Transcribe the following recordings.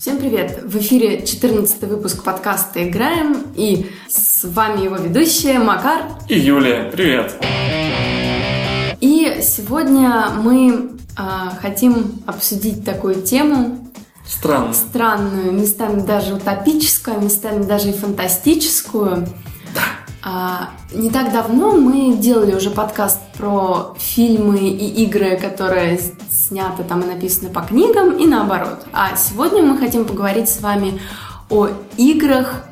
Всем привет! В эфире 14 выпуск подкаста «Играем» и с вами его ведущие Макар и Юлия. Привет! И сегодня мы э, хотим обсудить такую тему Странную. Странную, местами даже утопическую, местами даже и фантастическую. Да. А, не так давно мы делали уже подкаст про фильмы и игры, которые сняты там и написаны по книгам, и наоборот. А сегодня мы хотим поговорить с вами о играх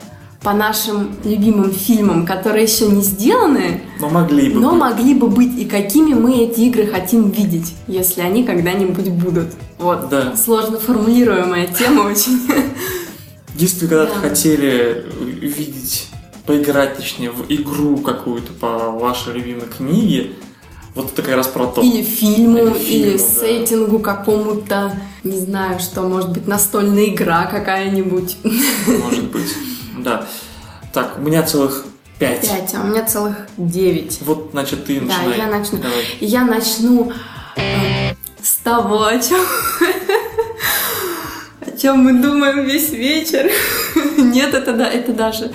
по нашим любимым фильмам, которые еще не сделаны, но могли бы, но быть. могли бы быть, и какими мы эти игры хотим видеть, если они когда-нибудь будут. Вот, да. сложно формулируемая тема очень. Если вы когда-то да. хотели видеть, поиграть, точнее, в игру какую-то по вашей любимой книге, вот это как раз про то. Или фильму, или, фильму, или да. сеттингу какому-то, не знаю, что, может быть, настольная игра какая-нибудь. Может быть, да. Так, у меня целых пять. Пять, а у меня целых девять. Вот, значит, ты начинай. Да, я начну. Давай. Я начну э, с того, о чем... о чем мы думаем весь вечер. Нет, это да, это даже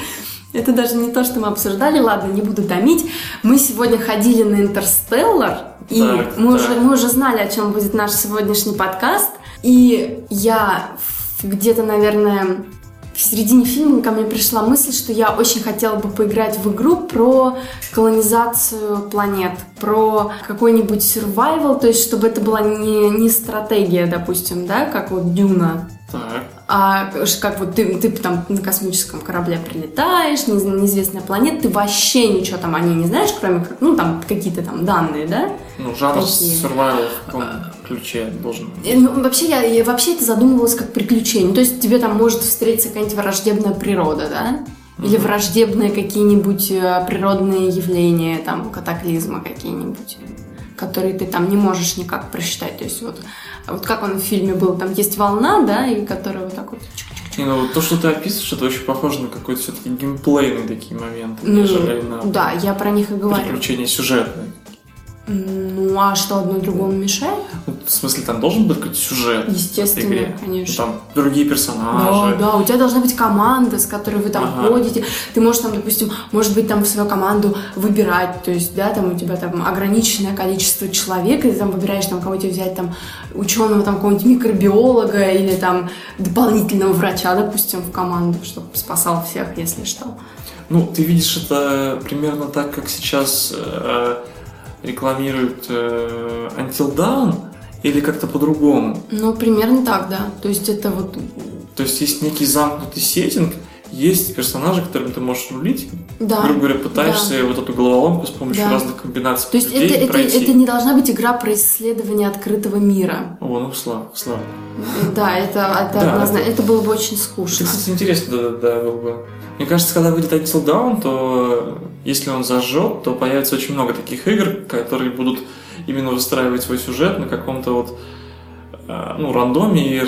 это даже не то, что мы обсуждали. Ладно, не буду томить. Мы сегодня ходили на Интерстеллар, и так, мы, так. Уже, мы уже знали, о чем будет наш сегодняшний подкаст. И я где-то, наверное, в середине фильма ко мне пришла мысль, что я очень хотела бы поиграть в игру про колонизацию планет, про какой-нибудь survival, то есть чтобы это была не, не стратегия, допустим, да, как вот Дюна. Так. А как вот ты, ты там на космическом корабле прилетаешь, не, неизвестная планета, ты вообще ничего там о ней не знаешь, кроме как, ну, там какие-то там данные, да? Ну, жанр Такие. survival в каком ключе должен быть? Э, ну, вообще, я, я вообще это задумывалась как приключение. То есть тебе там может встретиться какая-нибудь враждебная природа, да? Или враждебные какие-нибудь э, природные явления, там, катаклизмы какие-нибудь которые ты там не можешь никак просчитать. То есть вот, вот как он в фильме был, там есть волна, да, и которая вот так вот не, ну то, что ты описываешь, это очень похоже на какой-то все-таки геймплейный такие моменты, ну, нежели на да, я про них и говорю. приключения сюжетные. Ну, а что одно другому мешает? Ну, в смысле, там должен быть какой-то сюжет? Естественно, игре. конечно. Ну, там другие персонажи. Да, да, у тебя должна быть команда, с которой вы там ага. ходите. Ты можешь там, допустим, может быть, там свою команду выбирать. То есть, да, там у тебя там ограниченное количество человек, и ты там выбираешь там кого-то взять, там, ученого, там, какого-нибудь микробиолога или там дополнительного врача, допустим, в команду, чтобы спасал всех, если что. Ну, ты видишь это примерно так, как сейчас э, рекламируют э, Until Dawn или как-то по-другому? Ну, примерно так, да. То есть это вот... То есть есть некий замкнутый сеттинг, есть персонажи, которым ты можешь рулить, да, грубо говоря, пытаешься да. вот эту головоломку с помощью да. разных комбинаций То есть людей это, пройти. это, это не должна быть игра про исследование открытого мира. О, ну слава, слава. Да, это, это да, однозначно. Это... это было бы очень скучно. Это, кстати, интересно, да, да, было бы. Мне кажется, когда выйдет Until Dawn, то если он зажжет, то появится очень много таких игр, которые будут именно выстраивать свой сюжет на каком-то вот э, ну, рандоме и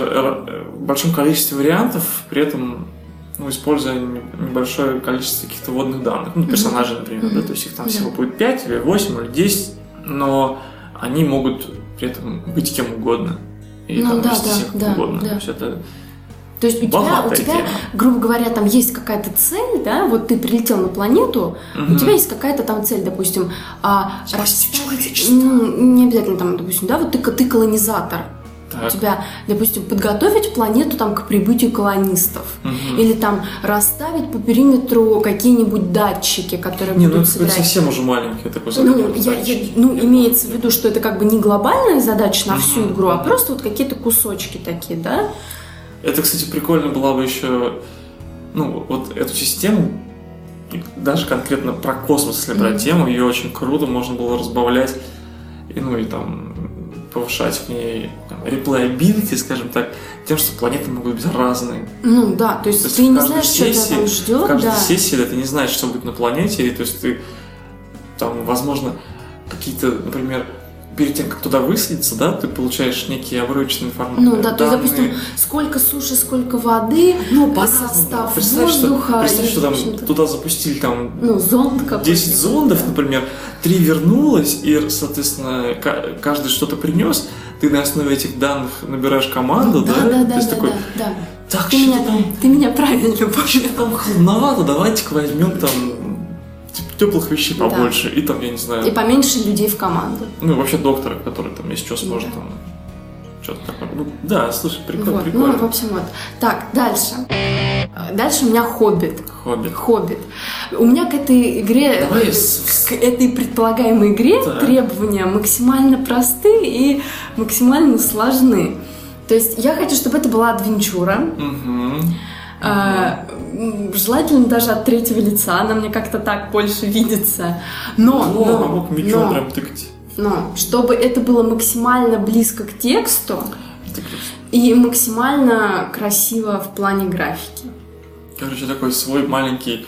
большом количестве вариантов, при этом ну, используя небольшое количество каких-то водных данных. Ну, персонажей, например, да, то есть их там всего будет 5 или 8 или 10, но они могут при этом быть кем угодно. И ну, там да, вести да, всех да, угодно. Да. То есть это то есть у тебя, у тебя грубо говоря, там есть какая-то цель, да, вот ты прилетел на планету, угу. у тебя есть какая-то там цель, допустим, а, ну, не обязательно там, допустим, да, вот ты, ты колонизатор, так. у тебя, допустим, подготовить планету там к прибытию колонистов. Угу. Или там расставить по периметру какие-нибудь датчики, которые не, будут ну, собирать. совсем уже маленький такой ну, я, я, ну, имеется в виду, что это как бы не глобальная задача на всю угу. игру, а просто вот какие-то кусочки такие, да? Это, кстати, прикольно было бы еще, ну, вот эту систему, даже конкретно про космос, если брать тему, ее очень круто можно было разбавлять, и, ну, и там повышать в ней replayability, скажем так, тем, что планеты могут быть разные. Ну да, то есть, то есть ты не знаешь, сессии, что тебя там ждет. В каждой да. сессии да, ты не знаешь, что будет на планете, и, то есть ты там, возможно, какие-то, например, перед тем, как туда высадиться, да, ты получаешь некие обрывочные информации. Ну да, то есть, допустим, сколько суши, сколько воды, ну, по состав представь, воздуха. Что, представь, и, что там туда запустили там ну, зонд 10 зондов, например, три вернулось, и, соответственно, каждый что-то принес, ты на основе этих данных набираешь команду, да? Да, да, То да, есть да, такой, да, да. так, Ты что меня, там, ты меня правильно понял. там холодновато, давайте-ка возьмем там теплых вещей Да. побольше. И там, я не знаю, И поменьше людей в команду. ну, вообще доктора, который там, если что, сможет Да. там что-то такое. Ну, да, слушай, прикольно, Вот, прикольно. Ну, в общем, вот. Так, дальше. Дальше у меня Хоббит. Хоббит. Хоббит. У меня к этой игре, Давай к этой предполагаемой игре Так. требования максимально просты и максимально сложны. То есть я хочу, чтобы это была адвенчура. Мгм. А, желательно даже от третьего лица, она мне как-то так больше видится. Но, О, но, мог мечом но, прям тыкать. но, чтобы это было максимально близко к тексту и максимально красиво в плане графики. Короче, такой свой маленький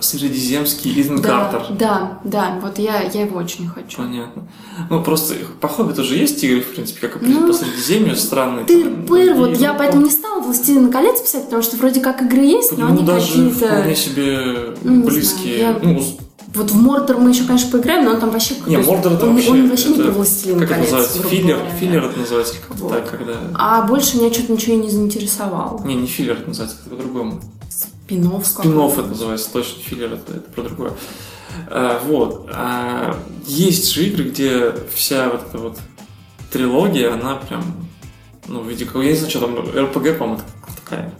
средиземский Иден Да, да, да, вот я, я его очень хочу. Понятно. Ну, просто по Хоббиту же есть игры, в принципе, как и Ну, по Средиземью, странные. там, Тыр-пыр, вот я ну, поэтому не стала «Властелина колец» писать, потому что вроде как игры есть, но ну, они даже какие-то... вполне себе Ну, не близкие. знаю, я- Ну, Вот в Мордор мы еще, конечно, поиграем, но он там вообще... не, Мордор это он, вообще... он вообще не это- про «Властелин Как колец», называется? грубо Филлер? говоря. Филлер это называется как-то Вот. так, когда... А больше меня что-то ничего и не заинтересовало. Не, не филлер это называется, это по-другому. Спинов Спинов это называется, точно, филлер это, это про другое. А, вот. А, есть же игры, где вся вот эта вот трилогия, она прям, ну, в виде какого, я не знаю, что там, РПГ, по-моему, такая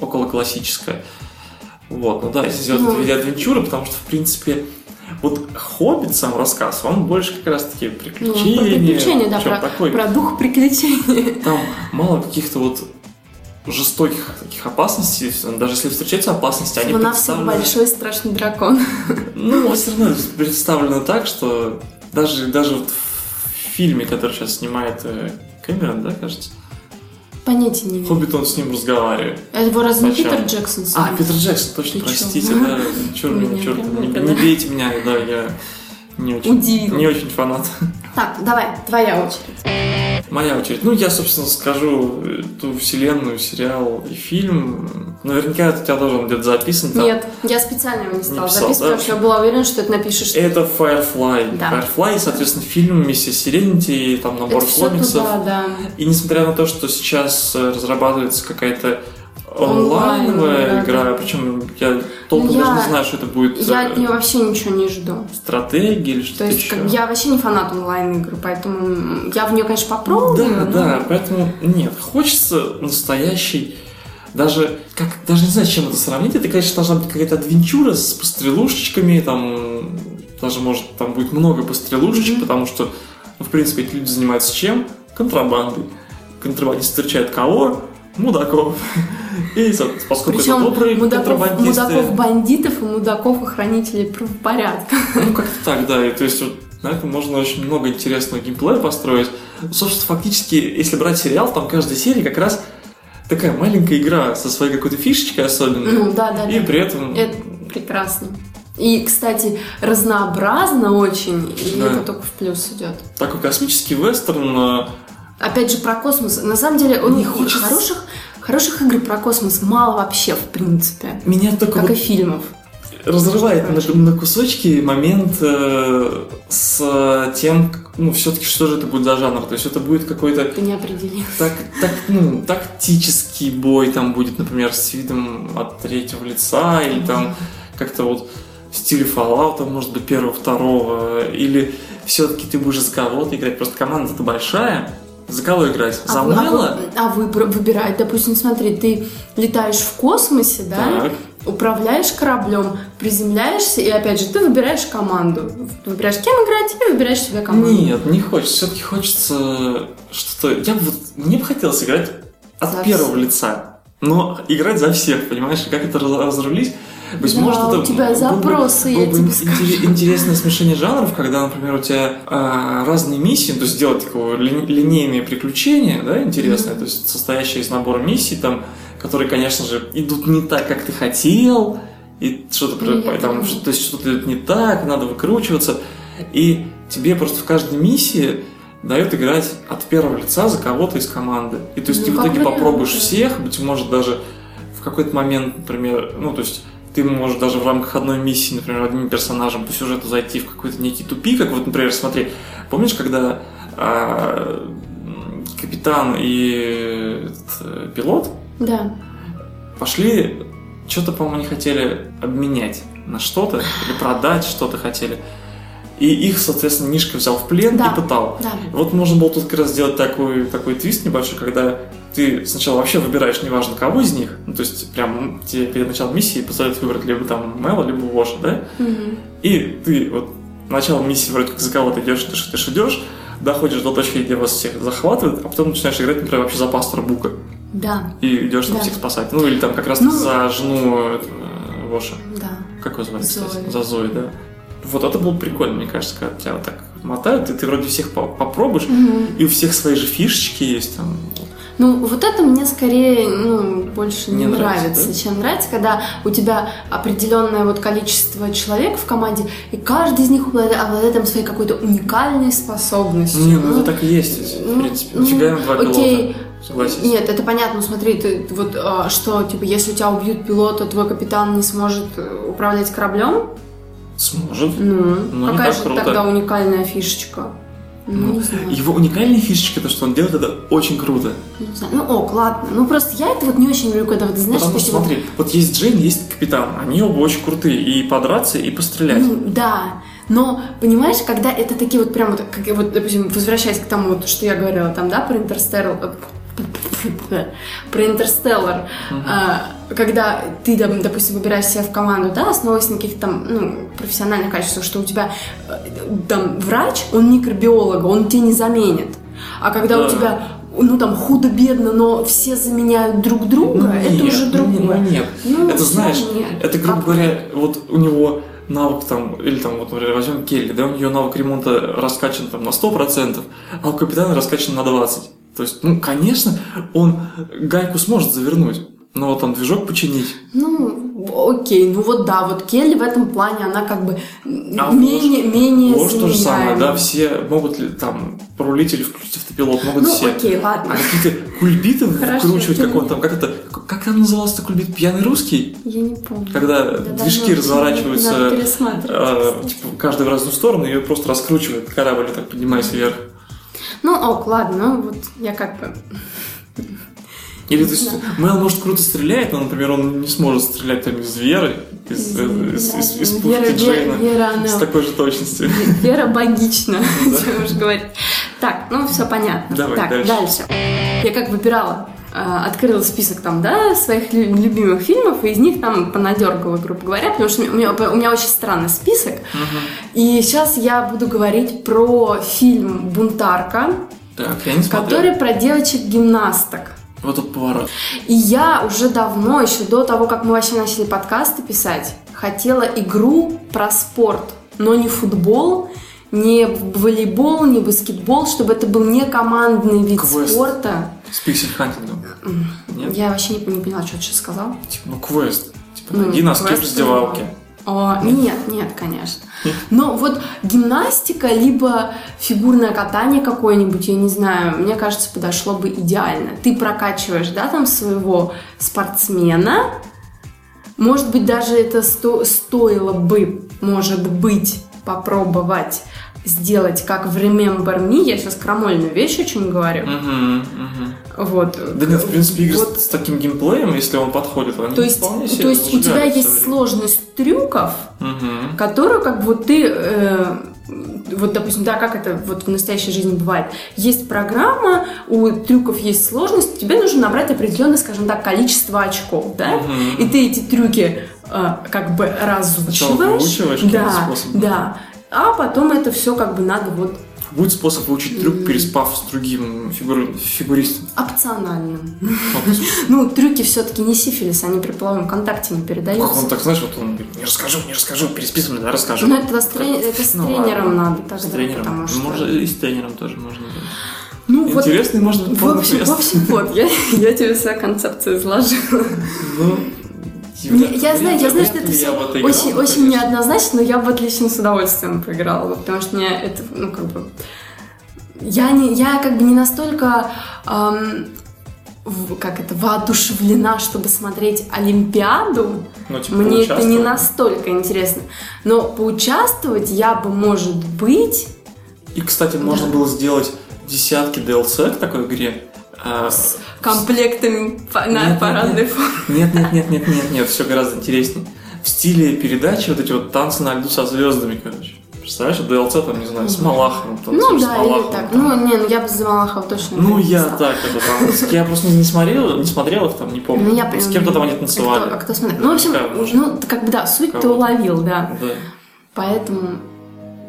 около классическая. Вот, ну да, если сделать это в Ну. виде адвенчуры, потому что, в принципе, вот Хоббит, сам рассказ, он больше как раз таки Ну, про приключения. приключения, да, про, такой про дух приключений. там мало каких-то вот жестоких таких опасностей, даже если встречаются опасности, они представлены... большой страшный дракон. Ну, все равно это представлено так, что даже, даже вот в фильме, который сейчас снимает э, Кэмерон, да, кажется, Понятия не имею. Хоббит, он с ним разговаривает. А его разве не. Питер Джексон? А? Питер Джексон, точно, Ты простите, чё? да, черт меня, черт, не, это, не бейте меня, да, я не очень, Удивил. не очень фанат. Так, давай, твоя очередь. Моя очередь. Ну, я, собственно, скажу э, ту вселенную, сериал и фильм. Наверняка это у тебя тоже он где-то записан. там. Нет, я специально его не стала писал, записывать, да? потому что я была уверена, что это напишешь ты. Это Firefly. Да. Firefly, соответственно, фильм «Миссис Серенити», там набор Это комиксов. туда, да. И несмотря на то, что сейчас э, разрабатывается какая-то онлайновая игра, да. причем я толком я- даже не знаю, что это будет Я э, от нее вообще ничего не жду. стратегия или То что-то есть еще. как, я вообще не фанат онлайн-игр, поэтому я в нее, конечно, попробую. Да, но- да, поэтому нет, хочется настоящий даже, как, даже не знаю, с чем это сравнить, это, конечно, должна быть какая-то адвенчура с пострелушечками, там, даже, может, там будет много пострелушечек, Мгм. потому что, ну, в принципе, эти люди занимаются чем? Контрабандой. Контрабандисты встречают кого? Мудаков. И, поскольку Причем это добрые мудаков, контрабандисты... мудаков бандитов и мудаков охранителей правопорядка. Ну, как-то так, да. И, то есть, вот, на этом можно очень много интересного геймплея построить. Собственно, фактически, если брать сериал, там каждая серия как раз такая маленькая игра со своей какой-то фишечкой особенной. Ну, да, да, и да. при этом... Это прекрасно. И, кстати, разнообразно очень, и Да. это только в плюс идет. Такой космический вестерн. э, Опять же, про космос. На самом деле, у них хочется- хороших, хороших игр про космос мало вообще, в принципе. Меня только Как вот и фильмов. разрывает на, на кусочки момент э, с тем, ну, все-таки, что же это будет за жанр. То есть, это будет какой-то Ты не определил. так, так, ну, тактический бой там будет, например, с видом от третьего лица, или там как-то вот в стиле Fallout, может быть, первого, второго, или все-таки ты будешь за кого-то играть, просто команда-то большая, за кого играть? За А вы- а вы- А выбор- выбирать, допустим, смотри, ты летаешь в космосе, да, Так. управляешь кораблем, приземляешься, и опять же, ты выбираешь команду. Ты выбираешь, кем играть, и выбираешь себе команду. Нет, не хочется. Все-таки хочется что-то... Я бы. Мне бы хотелось играть от За первого всех. лица. Но играть за всех, понимаешь? Как это раз- разрулить? Быть Да, у тебя запросы, я было бы тебе интере- скажу. интересное смешение жанров, когда, например, у тебя а, разные миссии, то есть делать такого ли- линейные приключения, да, интересные, то есть состоящие из набора миссий, там, которые, конечно же, идут не так, как ты хотел, и что-то Ну, я там, что- то есть что-то идет не так, надо выкручиваться, и тебе просто в каждой миссии дает играть от первого лица за кого-то из команды. И то есть Ну, ты в итоге попробуешь всех, быть может даже в какой-то момент, например, ну то есть ты можешь даже в рамках одной миссии, например, одним персонажем по сюжету зайти в какой-то некий тупик, как вот, например, смотри, помнишь, когда а, капитан и этот, э, пилот Да. пошли, что-то, по-моему, они хотели обменять на что-то или продать что-то хотели. И их, соответственно, Мишка взял в плен Да. и пытал. Да. Вот можно было тут как раз сделать такой, такой твист небольшой, когда ты сначала вообще выбираешь неважно кого из них, ну, то есть прям тебе перед началом миссии позволяют выбрать либо там Мэла, либо Воша, да? Мгм. И ты вот начало миссии вроде как за кого-то идешь, идешь, идешь, идешь, доходишь до точки, где вас всех захватывают, а потом начинаешь играть, например, вообще за пастора Бука. Да. И идешь там Да. всех спасать. Ну, или там как раз Ну- за жену э, Воша. Да. Как его звали, кстати? За Зои, да. Вот это было прикольно, мне кажется, когда тебя вот так мотают, и ты вроде всех по- попробуешь, Мгм. и у всех свои же фишечки есть там. Ну, вот это мне скорее, ну, больше не, Не нравится, нравится, да? чем нравится, когда у тебя определенное вот количество человек в команде, и каждый из них обладает, обладает там своей какой-то уникальной способностью. Не, ну это так и есть, в ну, принципе. ну, Нафига им два окей. пилота? Согласись. Нет, это понятно, смотри, ты вот а, что, типа, если у тебя убьют пилота, твой капитан не сможет э, управлять кораблем? Сможет. Ну, Ну, какая же круто. тогда уникальная фишечка? Ну, Ну, не. Его уникальная фишечка, то, что он делает, это очень круто. Не знаю. Ну, ок, ладно. Ну, просто я это вот не очень люблю, когда вот, знаешь, Потому что, вот- смотри, вот есть Джейн, есть капитан. Они оба очень крутые. И подраться, и пострелять. Ну, да. Но, понимаешь, когда это такие вот прям вот, как, вот, допустим, возвращаясь к тому, что я говорила там, да, про Интерстеллар, про Интерстеллар, а, когда ты, допустим, выбираешь себя в команду, да, основываясь на каких-то там, ну, профессиональных качествах, что у тебя э, там врач, он микробиолога, он тебя не заменит. А когда Да. у тебя ну там худо-бедно, но все заменяют друг друга, Ну, это нет, уже ну, другое. Ну, нет. Ну, это знаешь, нет. это, грубо Как- говоря, вот у него навык там, или там, вот, например, возьмем Келли, да, у нее навык ремонта раскачан там на 100%, а у капитана раскачан на 20%. То есть, ну, конечно, он гайку сможет завернуть, но вот там движок починить. Ну, окей, ну вот да, вот Келли в этом плане, она как бы А менее, менее Ложь то же самое, да, все могут ли там порулить или включить автопилот, могут Ну, все. окей, А ладно. какие-то кульбиты Хорошо, вкручивать, как он там, как это, как там назывался кульбит, пьяный русский? Я не помню. Когда Да движки давно, разворачиваются, э, типа, каждый в разную сторону, и просто раскручивает корабль, так поднимаясь вверх. Ну, ок, ладно, ну вот я как бы... Или, то есть, Мэл, может, круто стреляет, но, например, он не сможет стрелять там из Веры, из, э, из, из, из пушки Вера, Джейна Вера, с она... такой же точностью. Вера богична, Да. что уж говорить. Так, ну все понятно. Давай, так, дальше. Я как выбирала, открыла список там, да, своих лю- любимых фильмов, и из них там понадергала, грубо говоря, потому что у меня, у меня очень странный список. И сейчас я буду говорить про фильм «Бунтарка», Так, я не смотрел. который про девочек-гимнасток. Вот тут поворот. И я уже давно, еще до того, как мы вообще начали подкасты писать, хотела игру про спорт, но не футбол, не волейбол, не баскетбол, чтобы это был не командный вид Квест. спорта. С пиксель-хантингом. Нет? Я вообще не, не поняла, что ты сейчас сказал. Типа, ну, квест. Типа, Ну, найди носки в раздевалке. О, нет, нет, конечно. Но вот гимнастика, либо фигурное катание какое-нибудь, я не знаю, мне кажется, подошло бы идеально. Ты прокачиваешь, да, там своего спортсмена. Может быть, даже это сто- стоило бы, может быть, попробовать сделать как в Remember Me. Я сейчас крамольную вещь очень говорю. Мгм. Вот. Да нет, в принципе, игры Вот. с таким геймплеем, если он подходит, они То есть, вполне себе то есть у тебя есть сложность трюков, Мгм. которую как бы вот ты, э, вот допустим, да, как это вот в настоящей жизни бывает, есть программа, у трюков есть сложность, тебе нужно набрать определенное, скажем так, количество очков, да, Мгм. и ты эти трюки э, как бы разучиваешь, да, способом. да, а потом это все как бы надо вот Будет способ выучить трюк, переспав с другим фигур- фигуристом. опционально. Вот. Ну, трюки все-таки не сифилис, они при половом контакте не Как он передаются. так, знаешь, вот он говорит, не расскажу, не расскажу, переспи со мной, да, расскажу. Но это, с Ну, тренером надо тогда, С тренером. потому что... Может, и с тренером тоже можно. Ну, вот Интересный, может быть, В общем, в общем, вот, я, я тебе свою концепцию изложила. Ну, Мне- я знаю, я знаю, что это все очень, очень неоднозначно, но я бы отлично с удовольствием поиграла, потому что мне это, ну, как бы... Я, не, я как бы не настолько, ам, в- как это, воодушевлена, чтобы смотреть Олимпиаду. Ну, типа, Мне это не настолько интересно. Но поучаствовать я бы, может быть... И, кстати, можно Да. было сделать десятки DLC к такой игре. А, С комплектами на Нет, парадной форме. Нет, нет, нет, нет, нет, нет, все гораздо интереснее. В стиле передачи вот эти вот танцы на льду со звездами, короче. Представляешь, ДЛЦ там, не знаю, с Малаховым. Ну танцуешь с да, или Малаховым, так. там. Ну, не, ну я бы за Малахова точно Ну, я так, это там, я просто не смотрел, не смотрел их там, не помню. Ну, я с кем-то там они А танцевали. кто, а кто смотрит? Ну, в общем, ну, как бы, да, суть ты уловил, да. Да. Поэтому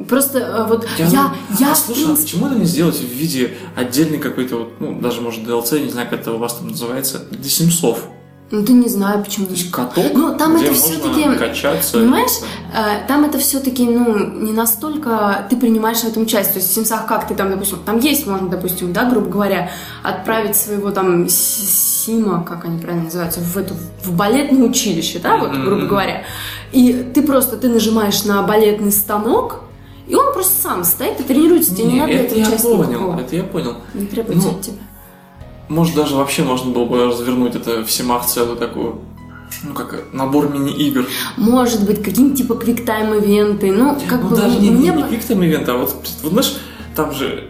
просто э, вот я, Я, я, а слушай, а принципе, почему это не сделать в виде отдельной какой-то вот, ну, даже, может, DLC, не знаю, как это у вас там называется, для Симсов. ну, ты не знаю, почему. То есть каток, Ну, там где это можно всё-таки, качаться. понимаешь, Э, Там это все-таки, ну, не настолько ты принимаешь в этом участие. То есть в Симсах как ты там, допустим, там есть, можно, допустим, да, грубо говоря, отправить своего там Сима, как они правильно называются, в эту в балетное училище, да, вот, грубо говоря. И ты просто, ты нажимаешь на балетный станок, и он просто сам стоит и тренируется. Тебе не, Не, надо это я понял, никакого. это я понял. Не требуется Ну, от тебя. Может, даже вообще можно было бы развернуть это в Симах целую такую, ну, как набор мини-игр. Может быть, какие-нибудь типа квиктайм-ивенты. Ну, как ну, бы даже не, не, не Event, а вот, вот знаешь, там же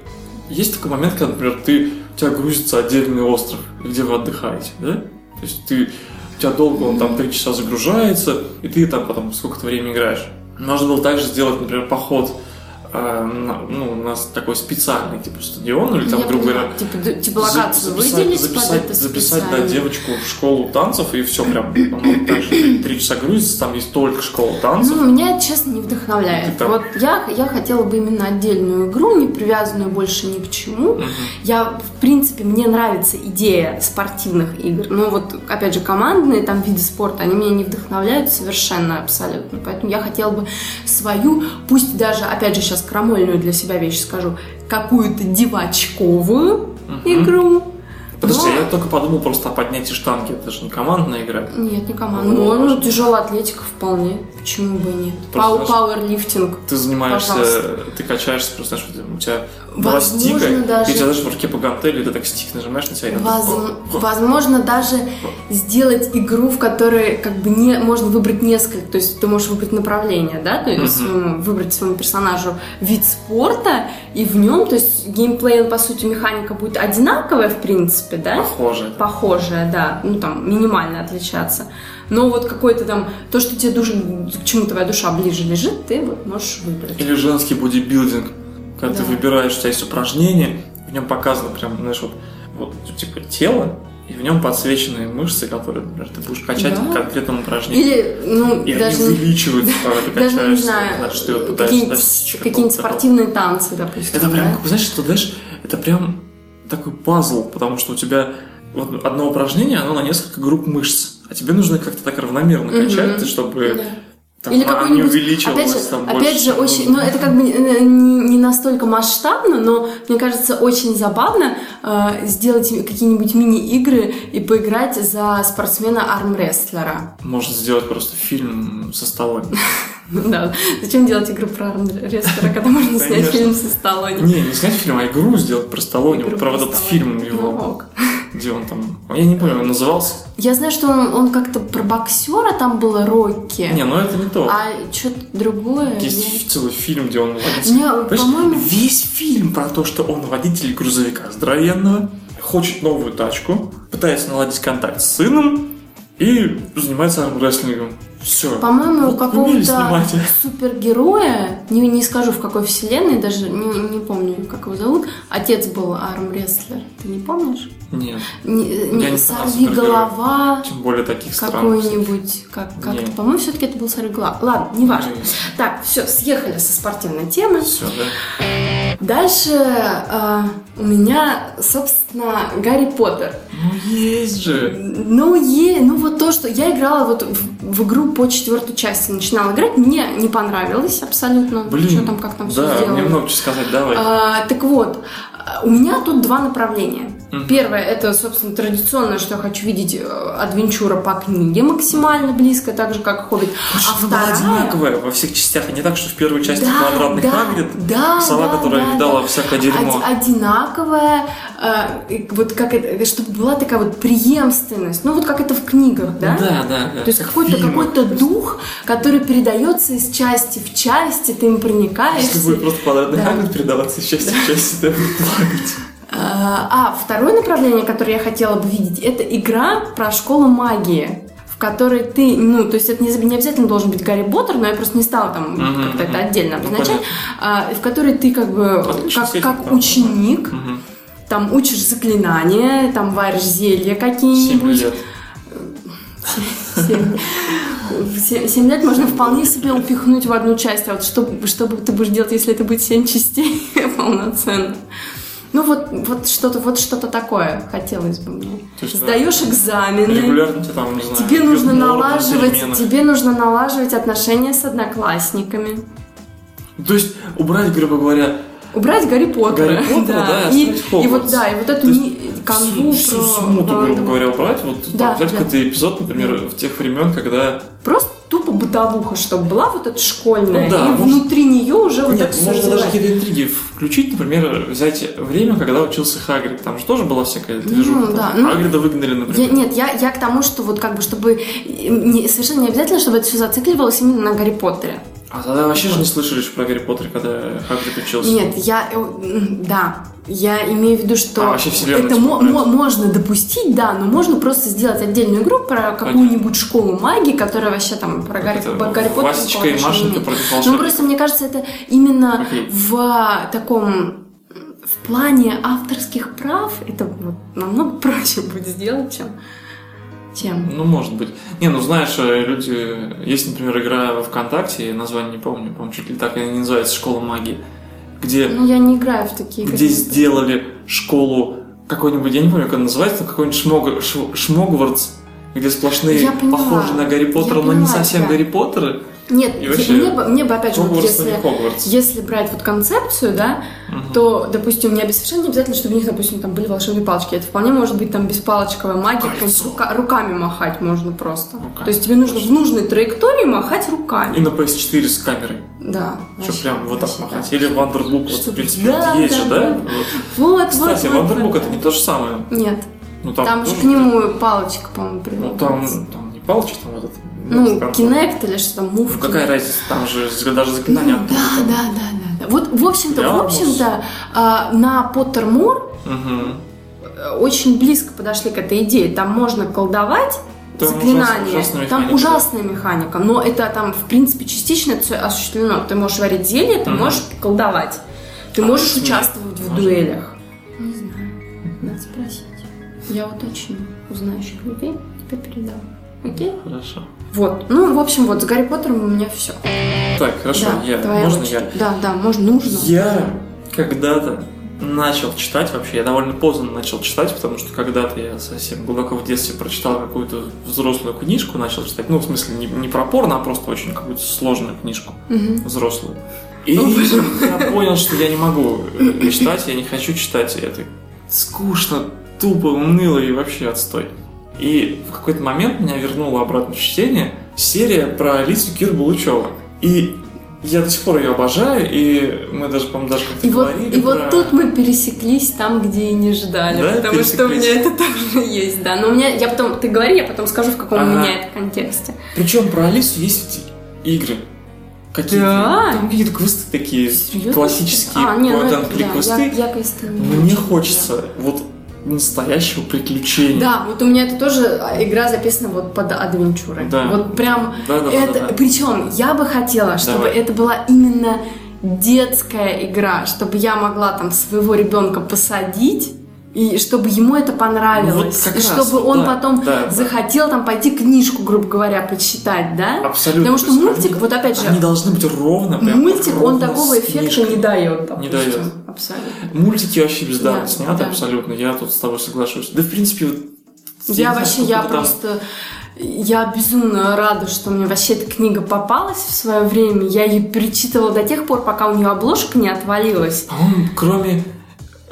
есть такой момент, когда, например, ты, у тебя грузится отдельный остров, где вы отдыхаете, да? То есть ты, у тебя долго он там три часа загружается, и ты там потом сколько-то времени играешь. Можно было также сделать, например, поход ну, у нас такой специальный, типа, стадион, или там, Я грубо понимаю, говоря, типа, типа локацию записать, выделить под записать, это записать да, девочку в школу танцев, и все прям, так же, три часа грузится, там есть только школа танцев. Ну, меня честно, не вдохновляет. Ты там- Вот я, я хотела бы именно отдельную игру, не привязанную больше ни к чему. Мгм. Я, в принципе, мне нравится идея спортивных игр, но вот, опять же, командные там виды спорта, они меня не вдохновляют совершенно, абсолютно. Поэтому я хотела бы свою, пусть даже, опять же, сейчас крамольную для себя вещь скажу, какую-то девочковую игру. Подожди, Но- я только подумал просто о поднятии штанги. Это же не командная игра. Нет, не команда. Ну, Ну, тяжелая атлетика вполне. Почему бы и нет? Просто Пау- знаешь- Пауэрлифтинг. Ты занимаешься, Пожалуйста. ты качаешься, просто знаешь, у тебя Возможно, стика, даже- и у тебя даже в руке по гантели, ты так стик нажимаешь на себя. и Воз- Возможно, даже сделать игру, в которой как бы не можно выбрать несколько, то есть ты можешь выбрать направление, да, то есть своему- выбрать своему персонажу вид спорта, и в нем, то есть геймплей, по сути, механика будет одинаковая, в принципе, да, Похоже. похожая, да, ну там минимально отличаться. Но вот какой-то там, то, что тебе душа, к чему твоя душа ближе лежит, ты вот можешь выбрать. Или женский бодибилдинг, когда ты Да. выбираешь, у тебя есть упражнение, в нем показано прям, знаешь, вот, вот типа тело, и в нем подсвеченные мышцы, которые, например, ты будешь качать Да. в конкретном упражнении. Или, ну, И даже... они увеличиваются, когда ты Даже, не качаешься, знаю, значит, ты вот пытаешься какие-нибудь, спортивные танцы, допустим. Это прям, да? знаешь, что, знаешь, это прям такой пазл, потому что у тебя вот одно упражнение, оно на несколько групп мышц, а тебе нужно как-то так равномерно качать, чтобы. Там, Или какой-нибудь, опять же, там опять больше, же, очень, ну это как бы э, не, не настолько масштабно, но мне кажется очень забавно э, сделать какие-нибудь мини-игры и поиграть за спортсмена-армрестлера. Можно сделать просто фильм со Сталлоне. Ну Да, зачем делать игру про армрестлера, когда можно снять фильм со Сталлоне? Не, не снять фильм, а игру сделать про Сталлоне, Сталлоне. фильм Ну, его. Где он там, я не помню, он назывался. Я знаю, что он, он как-то про боксера там было Рокки, Не, ну это не то. а что-то другое. Есть нет? целый фильм, где он водитель. Не, по-моему- Весь фильм про то, что он водитель грузовика здоровенного, хочет новую тачку, пытается наладить контакт с сыном и занимается армрестлингом. Все. По-моему, у Вот умели какого-то супергероя, не, не скажу в какой вселенной, даже не, не помню, как его зовут, отец был армрестлер. Ты не помнишь? Нет, Не, не, не сорви голова тем более таких какой-нибудь, как, как Не. по-моему, все-таки это был сорви голова. Ладно, неважно. Ну, Так, все, съехали со спортивной темы. Все, да. Дальше э, у меня, собственно, Гарри Поттер. Ну есть же. Ну, е, ну вот то, что я играла вот в, в игру по четвертой части, начинала играть, мне не понравилось абсолютно, Блин, что там, как там все да, сделано. мне много чего сказать, давай. А, так вот, у меня тут два направления. Первое, это, собственно, традиционное, что я хочу видеть э, адвенчура по книге максимально близко, так же, как Хоббит. А вторая... одинаковая во всех частях, а не так, что в первой части Да, квадратный да, Хагрид, да, сова, да, которая да, видала да. всякое дерьмо. Од- одинаковая, э, вот как это, чтобы была такая вот преемственность, ну вот как это в книгах, да? Да, да, да. То есть какой-то какой-то дух, который передается из части в часть, и ты им проникаешься. Если будет просто квадратный Да. Хагрид передаваться из части в часть, то я буду плакать. А, второе направление, которое я хотела бы видеть, это игра про школу магии в которой ты, ну, то есть это не, не обязательно должен быть Гарри Поттер, но я просто не стала там Мгм, как-то это отдельно Ну, обозначать, а, в которой ты как бы Отлично как, как ученик, Мгм. там учишь заклинания, там варишь зелья какие-нибудь. лет. Семь. В се- семь лет можно вполне себе упихнуть в одну часть. А вот что, что ты будешь делать, если это будет семь частей полноценно? Ну вот, вот что-то вот что-то такое хотелось бы мне. То есть, да, Сдаешь экзамены. Регулярно тебе там, не знаю, Тебе нужно налаживать, тебе нужно налаживать отношения с одноклассниками. То есть убрать, грубо говоря, Убрать Гарри Поттера. Гарри Поттера, да, и и, и вот да, и вот эту ми- канву всю, всю про смуту, грубо говоря, убрать. Вот Да, там, взять да. какой-то эпизод, например, в тех времен, когда... Просто тупо бытовуха, чтобы была вот эта школьная, Ну да, и может- внутри нее уже вот Нет, это все можно даже развивать. какие-то интриги включить, например, взять время, когда учился Хагрид. Там же тоже была всякая движуха. Ну, да, ну, Хагрида выгнали, Я- например. нет, я, я к тому, что вот как бы, чтобы не- совершенно не обязательно, чтобы это все зацикливалось именно на Гарри Поттере. А тогда вообще же не слышали про Гарри Поттера, когда Хагрид учился. Нет, я, э, да, я имею в виду, что А, это мо- можно допустить, да, но можно просто сделать отдельную игру про какую-нибудь школу магии, которая вообще там про Гарри, Это про Гарри Поттера Васечка и Машенька против Ну, волшебников. просто мне кажется, это именно Окей. в а, таком в плане авторских прав это вот намного проще будет сделать, чем чем Ну, может быть. Не, ну знаешь, э, люди... Есть, например, игра во ВКонтакте, название не помню, по-моему, чуть ли так и не называется «Школа магии», где, Ну, я не играю в такие где сделали школу какой-нибудь, я не помню, как она называется, но какой-нибудь Шмог... Ш- Шмогвартс, где сплошные Я поняла. похожи на Гарри Поттера, Я но не поняла совсем тебя. Гарри Поттеры. Нет, И я- вообще, мне, бы, мне бы опять же, вот не если, если брать вот концепцию, да, Мгм. то, допустим, без- совершенно не обязательно, чтобы у них, допустим, там были волшебные палочки. Это вполне может быть там беспалочковая магия, Кольцо. то есть рука- руками махать можно просто. Руками, То есть тебе нужно в нужной траектории махать руками. И на PS4 с камерой. Да. Что вообще, прям вот так вообще, махать. да. Или Вандербук, вот, в принципе, Да, есть да, же, да. да? Вот. Вот, Кстати, вот, Вандербук вот. это не то же самое. Нет, Ну, там, там же к нему палочка, по-моему, Ну, прилагается. там, там не палочки, там этот... Ну, кинект или что там, мув. Ну, какая разница? Там же даже заклинания Ну, да, да, да, да, да. Вот, в общем-то, в общем-то, а, на Поттермор Мгм. э, очень близко подошли к этой идее. Там можно колдовать Там заклинания, ужас- там ужасная механика, но это там, в принципе, частично это осуществлено. Ты можешь варить зелье, ты Мгм. можешь колдовать, ты А можешь участвовать в можно? дуэлях. Не знаю, надо спросить. Я уточню у знающих людей, тебе передам. Окей? Хорошо. Вот. Ну, в общем, вот с Гарри Поттером у меня все. Так, хорошо, да, я. твоя Можно очередь. я? Да, да, можно, нужно. Я когда-то начал читать вообще, я довольно поздно начал читать, потому что когда-то я совсем глубоко в детстве прочитал какую-то взрослую книжку, начал читать, ну, в смысле, не, не про порно, а просто очень какую-то сложную книжку, Мгм. взрослую. И О, я понял, что я не могу э, читать, я не хочу читать, это скучно, тупо, уныло и вообще отстой. И в какой-то момент меня вернуло обратно в чтение серия про Алису Кир Булычева. И я до сих пор ее обожаю, и мы даже, по-моему, даже как-то И вот, говорили и вот про- тут мы пересеклись там, где и не ждали, Да, потому что у меня это тоже есть, да. Но у меня, я потом, ты говори, я потом скажу, в каком у Ага. меня это контексте. Причем про Алису есть игры. Какие-то, Да? там какие-то квесты такие Серьезно? классические, А, не, ну это, point-and-click да, квесты. я, я квесты не Мне хочется вот настоящего приключения. Да, вот у меня это тоже а, игра записана вот под адвенчурой. Да. Вот прям Да, да, да, это. да, да. Причем я бы хотела, чтобы Давай. это была именно детская игра, чтобы я могла там своего ребенка посадить. И чтобы ему это понравилось. Ну вот и раз, чтобы он да, потом да, захотел там пойти книжку, грубо говоря, почитать, да? Абсолютно. Потому То что мультик, они- вот опять же, Они должны быть ровно, прям мультик, он ровно такого с эффекта не дает. допустим. дает. Абсолютно. Мультики вообще бездарно Да, сняты, да. абсолютно. Я тут с тобой соглашусь. Да, в принципе, вот... Я, не знаю, вообще, я сколько там- просто... Я безумно рада, что мне вообще эта книга попалась в свое время. Я ее перечитывала до тех пор, пока у нее обложка не отвалилась. По-моему, кроме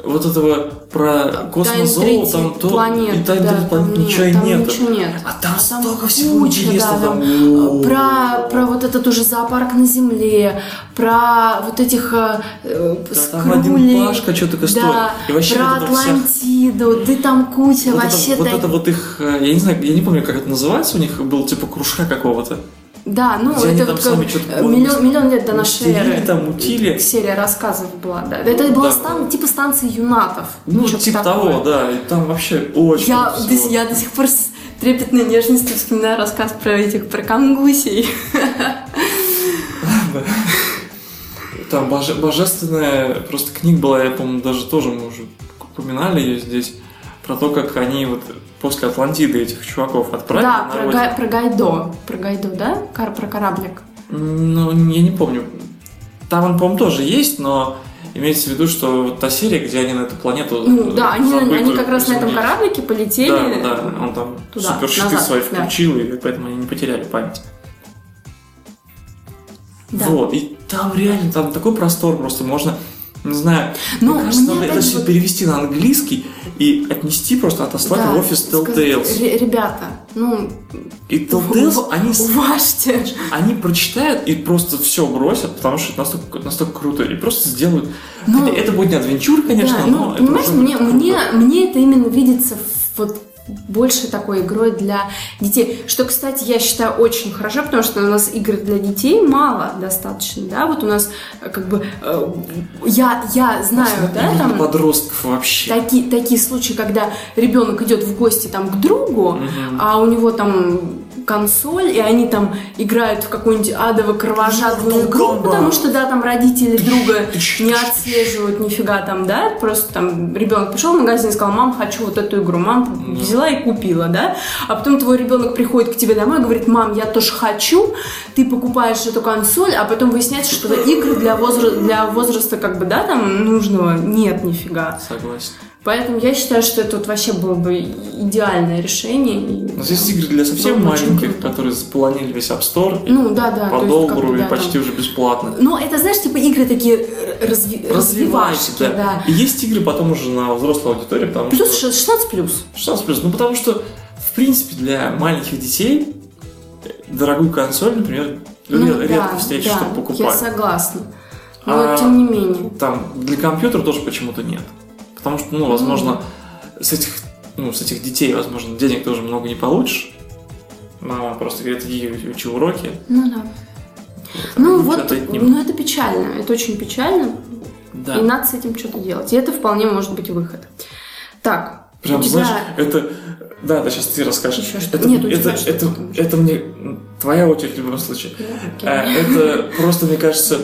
вот этого про Тайн там то планеты, и тайн да, там ничего там нет. ничего нет. А там А столько всего куча, интересного. да, там, там, о. Про, про вот этот уже зоопарк на Земле, про вот этих э, Да, там один скрулей, Пашка что только стоит. да, И вообще про вот Атлантиду, да там куча Вот, вообще это, вот так- это вот их, э, я не знаю, я не помню, как это называется, у них был типа кружка какого-то. Да, ну Где это вот миллион, миллион лет до нашей эры. там, мутили. Серия рассказов была, да. Это была Да. стан- типа станции юнатов. Ну, типа такое. того, да. И там вообще очень Я, до, я до сих пор с трепетной нежностью вспоминаю рассказ про этих, про кангусей. Там боже- божественная просто книга была, я помню, даже тоже мы уже упоминали ее здесь, про то, как они вот после Атлантиды этих чуваков отправили Да, про. Гай- про Гайдо. Про Гайдо, да? Кар- про кораблик. Ну, я не помню. Там он, по-моему, тоже есть, но имеется в виду, что та серия, где они на эту планету Ну, да, они, они как раз на этом кораблике полетели. Да, да, он там туда, супер щиты назад, свои да. включил, и поэтому они не потеряли память. Да. Вот, и там реально, там такой простор, просто можно, не знаю, Ну, мне кажется, надо это все вот- перевести на английский и отнести просто, отослать Да, в офис Telltales. «Ре- Ребята, ну, И Telltales, они, уважьте. они прочитают и просто все бросят, потому что это настолько, настолько круто, и просто сделают. Ну, это, это будет не адвенчур, конечно, да, но ну, понимаешь, мне, мне, мне это именно видится вот больше такой игрой для детей. Что, кстати, я считаю очень хорошо, потому что у нас игр для детей мало достаточно, да, вот у нас э, как бы э, я, я знаю, Просто да, там подростков вообще. такие, такие случаи, когда ребенок идет в гости там к другу, Мгм. а у него там консоль, и они там играют в какую-нибудь адово-кровожадную Mortal игру, потому что, да, там родители друга не отслеживают нифига там, да, просто там ребенок пришел в магазин и сказал, мам, хочу вот эту игру, мам взяла и купила, да, а потом твой ребенок приходит к тебе домой и говорит, мам, я тоже хочу, ты покупаешь эту консоль, а потом выясняется, что игры для возраста, для возраста как бы, да, там нужного нет нифига. Согласен. Поэтому я считаю, что это вот вообще было бы идеальное решение. И, нас есть игры для совсем маленьких, которые заполонили весь App Store и Ну, да, да. по доллару бы, и да, почти там. уже бесплатно. Ну, это, знаешь, типа игры такие разви... развивашки, да. да. И есть игры потом уже на взрослую аудиторию, потому Плюс что... 16 плюс. 16 плюс. Ну, потому что, в принципе, для маленьких детей дорогую консоль, например, Ну, ре- редко да, встретишь, да, чтобы Я покупать. согласна. Но А- тем не менее. Там для компьютера тоже почему-то нет. Потому что, ну, возможно, с этих, ну, с этих детей, возможно, денег тоже много не получишь. Мама просто говорит, иди учи уроки. Ну да. а Ну вот, не- ну это печально, это очень печально, Да. и надо с этим что-то делать. И это вполне может быть выход. Так, Прям, тебя- знаешь, это... Да, да, сейчас ты расскажешь. Ещё что-то. Это, Нет, это, это, это, еще. мне... Твоя очередь в любом случае. А, окей. Это просто, мне кажется,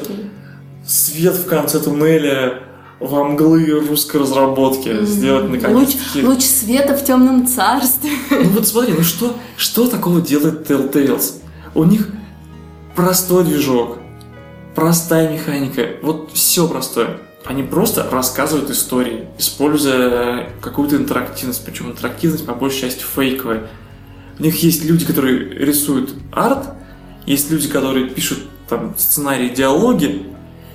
свет в конце туннеля во мглы русской разработки. Сделать Луч, наконец-таки... луч света в темном царстве. Ну вот смотри, ну что, что такого делает Telltales? У них простой движок, простая механика, вот все простое. Они просто рассказывают истории, используя какую-то интерактивность, причем интерактивность по большей части фейковая. У них есть люди, которые рисуют арт, есть люди, которые пишут там сценарии, диалоги,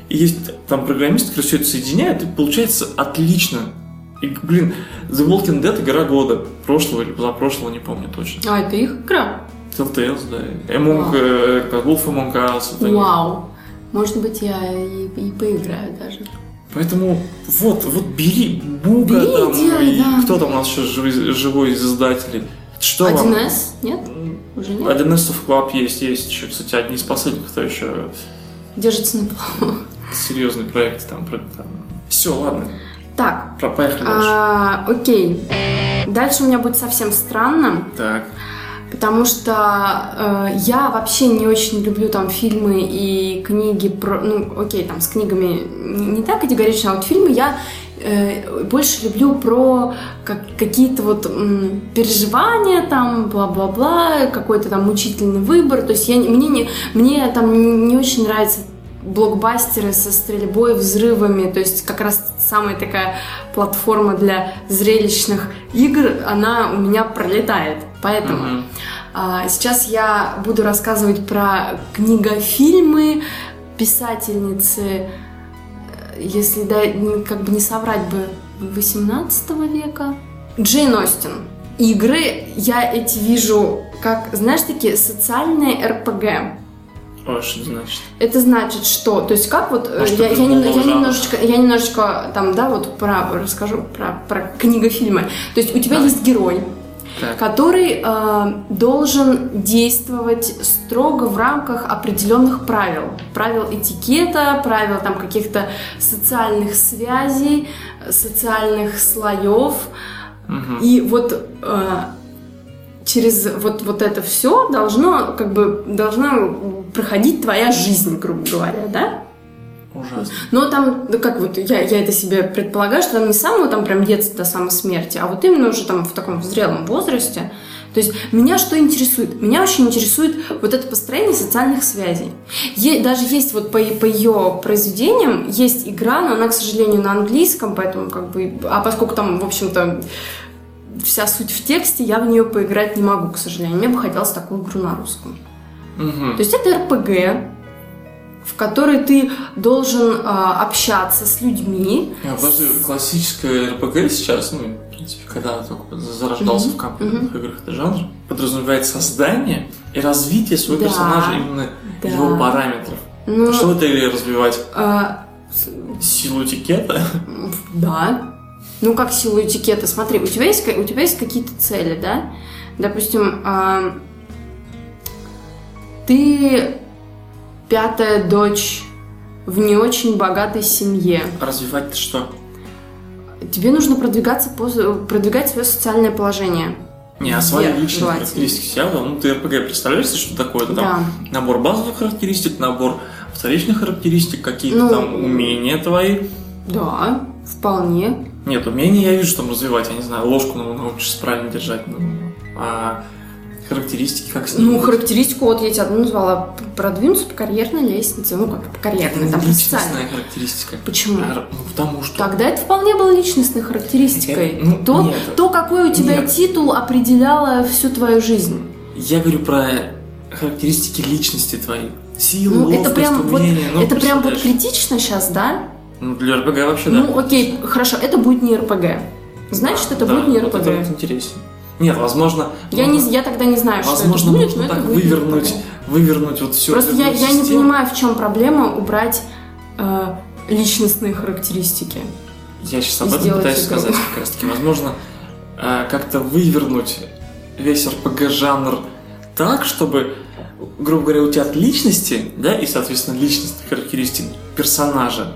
и есть там программисты, которые все это соединяют, и получается отлично. И, блин, The Walking Dead игра года. Прошлого или позапрошлого, не помню точно. А, это их игра? Telltales, да. Among, э, Wolf Among Us. вот. Вау. Может быть, я и, и поиграю даже. Поэтому вот, вот бери Бука Бери там, делай, и да. кто там у нас еще живой, живой из издателей. Что вам? 1С? Нет? Уже нет? 1С of Club есть, есть еще, кстати, одни из последних, кто еще Держится на плаву. Серьезный проект там. Все, ладно, Так, про- поехали дальше. а, окей. Дальше у меня будет совсем странно, Так, потому что э, я вообще не очень люблю там фильмы и книги про... Ну, окей, там с книгами не, не так категорично, а вот фильмы я э, больше люблю про как- какие-то вот м, переживания там, бла-бла-бла, какой-то там мучительный выбор. То есть я, не- мне, не, мне там не очень нравится блокбастеры со стрельбой, взрывами, то есть как раз самая такая платформа для зрелищных игр, она у меня пролетает. Поэтому а, сейчас я буду рассказывать про книгофильмы писательницы, э, если да, как бы не соврать бы, 18 века. Джейн Остин. Игры я эти вижу как, знаешь, такие социальные РПГ. Что это значит? Это значит, что, то есть как вот, э, Может, я, я, я немножечко, я немножечко там, да, вот про, расскажу про, про книгофильмы. То есть у тебя Да. есть герой, Так. который э, должен действовать строго в рамках определенных правил. Правил этикета, правил там каких-то социальных связей, э, социальных слоев. Мгм. И вот э, через вот, вот это все должно как бы должна проходить твоя жизнь, грубо говоря, да? Ужасно. Но там, ну как вот, я, я это себе предполагаю, что там не самого там прям детства до самой смерти, а вот именно уже там в таком зрелом возрасте. То есть меня что интересует? Меня очень интересует вот это построение социальных связей. Е- даже есть вот по, по ее произведениям есть игра, но она, к сожалению, на английском, поэтому как бы... А поскольку там, в общем-то, вся суть в тексте, я в нее поиграть не могу, к сожалению. Мне бы хотелось такую игру на русском. Мгм. То есть это РПГ, в которой ты должен а, общаться с людьми. А, подожди, классическая РПГ сейчас, ну, в принципе, когда только зарождался Мгм, в компьютерных играх этот жанр, подразумевает создание и развитие своего Да, персонажа именно да. его параметров. Ну, Что в этой игре развивать? а, Силу этикета? да. Ну, как силу этикета. Смотри, у тебя есть, у тебя есть какие-то цели, да? Допустим, а, ты пятая дочь в не очень богатой семье. Развивать что? Тебе нужно продвигаться продвигать свое социальное положение. Не, а свои личные характеристики себя, ну, ты РПГ представляешь, что такое? Это там Да. набор базовых характеристик, набор вторичных характеристик, какие-то Ну, там умения твои. Да, вполне. Нет, умения я вижу там развивать, я не знаю, ложку ну, научишься правильно держать, ну, а характеристики как с ними? Ну, характеристику вот я тебе одну назвала. Продвинуться по карьерной лестнице. Ну, как по карьерной, там, по личностная социальной. характеристика. Почему? Р- Ну, потому что... Тогда это вполне было личностной характеристикой. Э, ну, то, нет. то, какой у тебя Нет. титул, определяло всю твою жизнь. Я говорю про характеристики личности твоей. Силу, Ну, ловкость, это прям вот, умение. ну, это прям вот критично сейчас, да? Ну, для РПГ вообще, да. Ну, окей, хорошо, это будет не РПГ. Значит, это Да, будет не вот РПГ. это вот интереснее. Нет, возможно... я, ну, не, я тогда не знаю, Возможно, что это будет, можно но это так будет не вывернуть, вывернуть вот всю Просто я, я не понимаю, в чем проблема убрать э, личностные характеристики. Я сейчас об этом пытаюсь игру. сказать как раз таки. Возможно, э, как-то вывернуть весь РПГ-жанр так, чтобы, грубо говоря, у тебя от личности, да, и, соответственно, личностных характеристик персонажа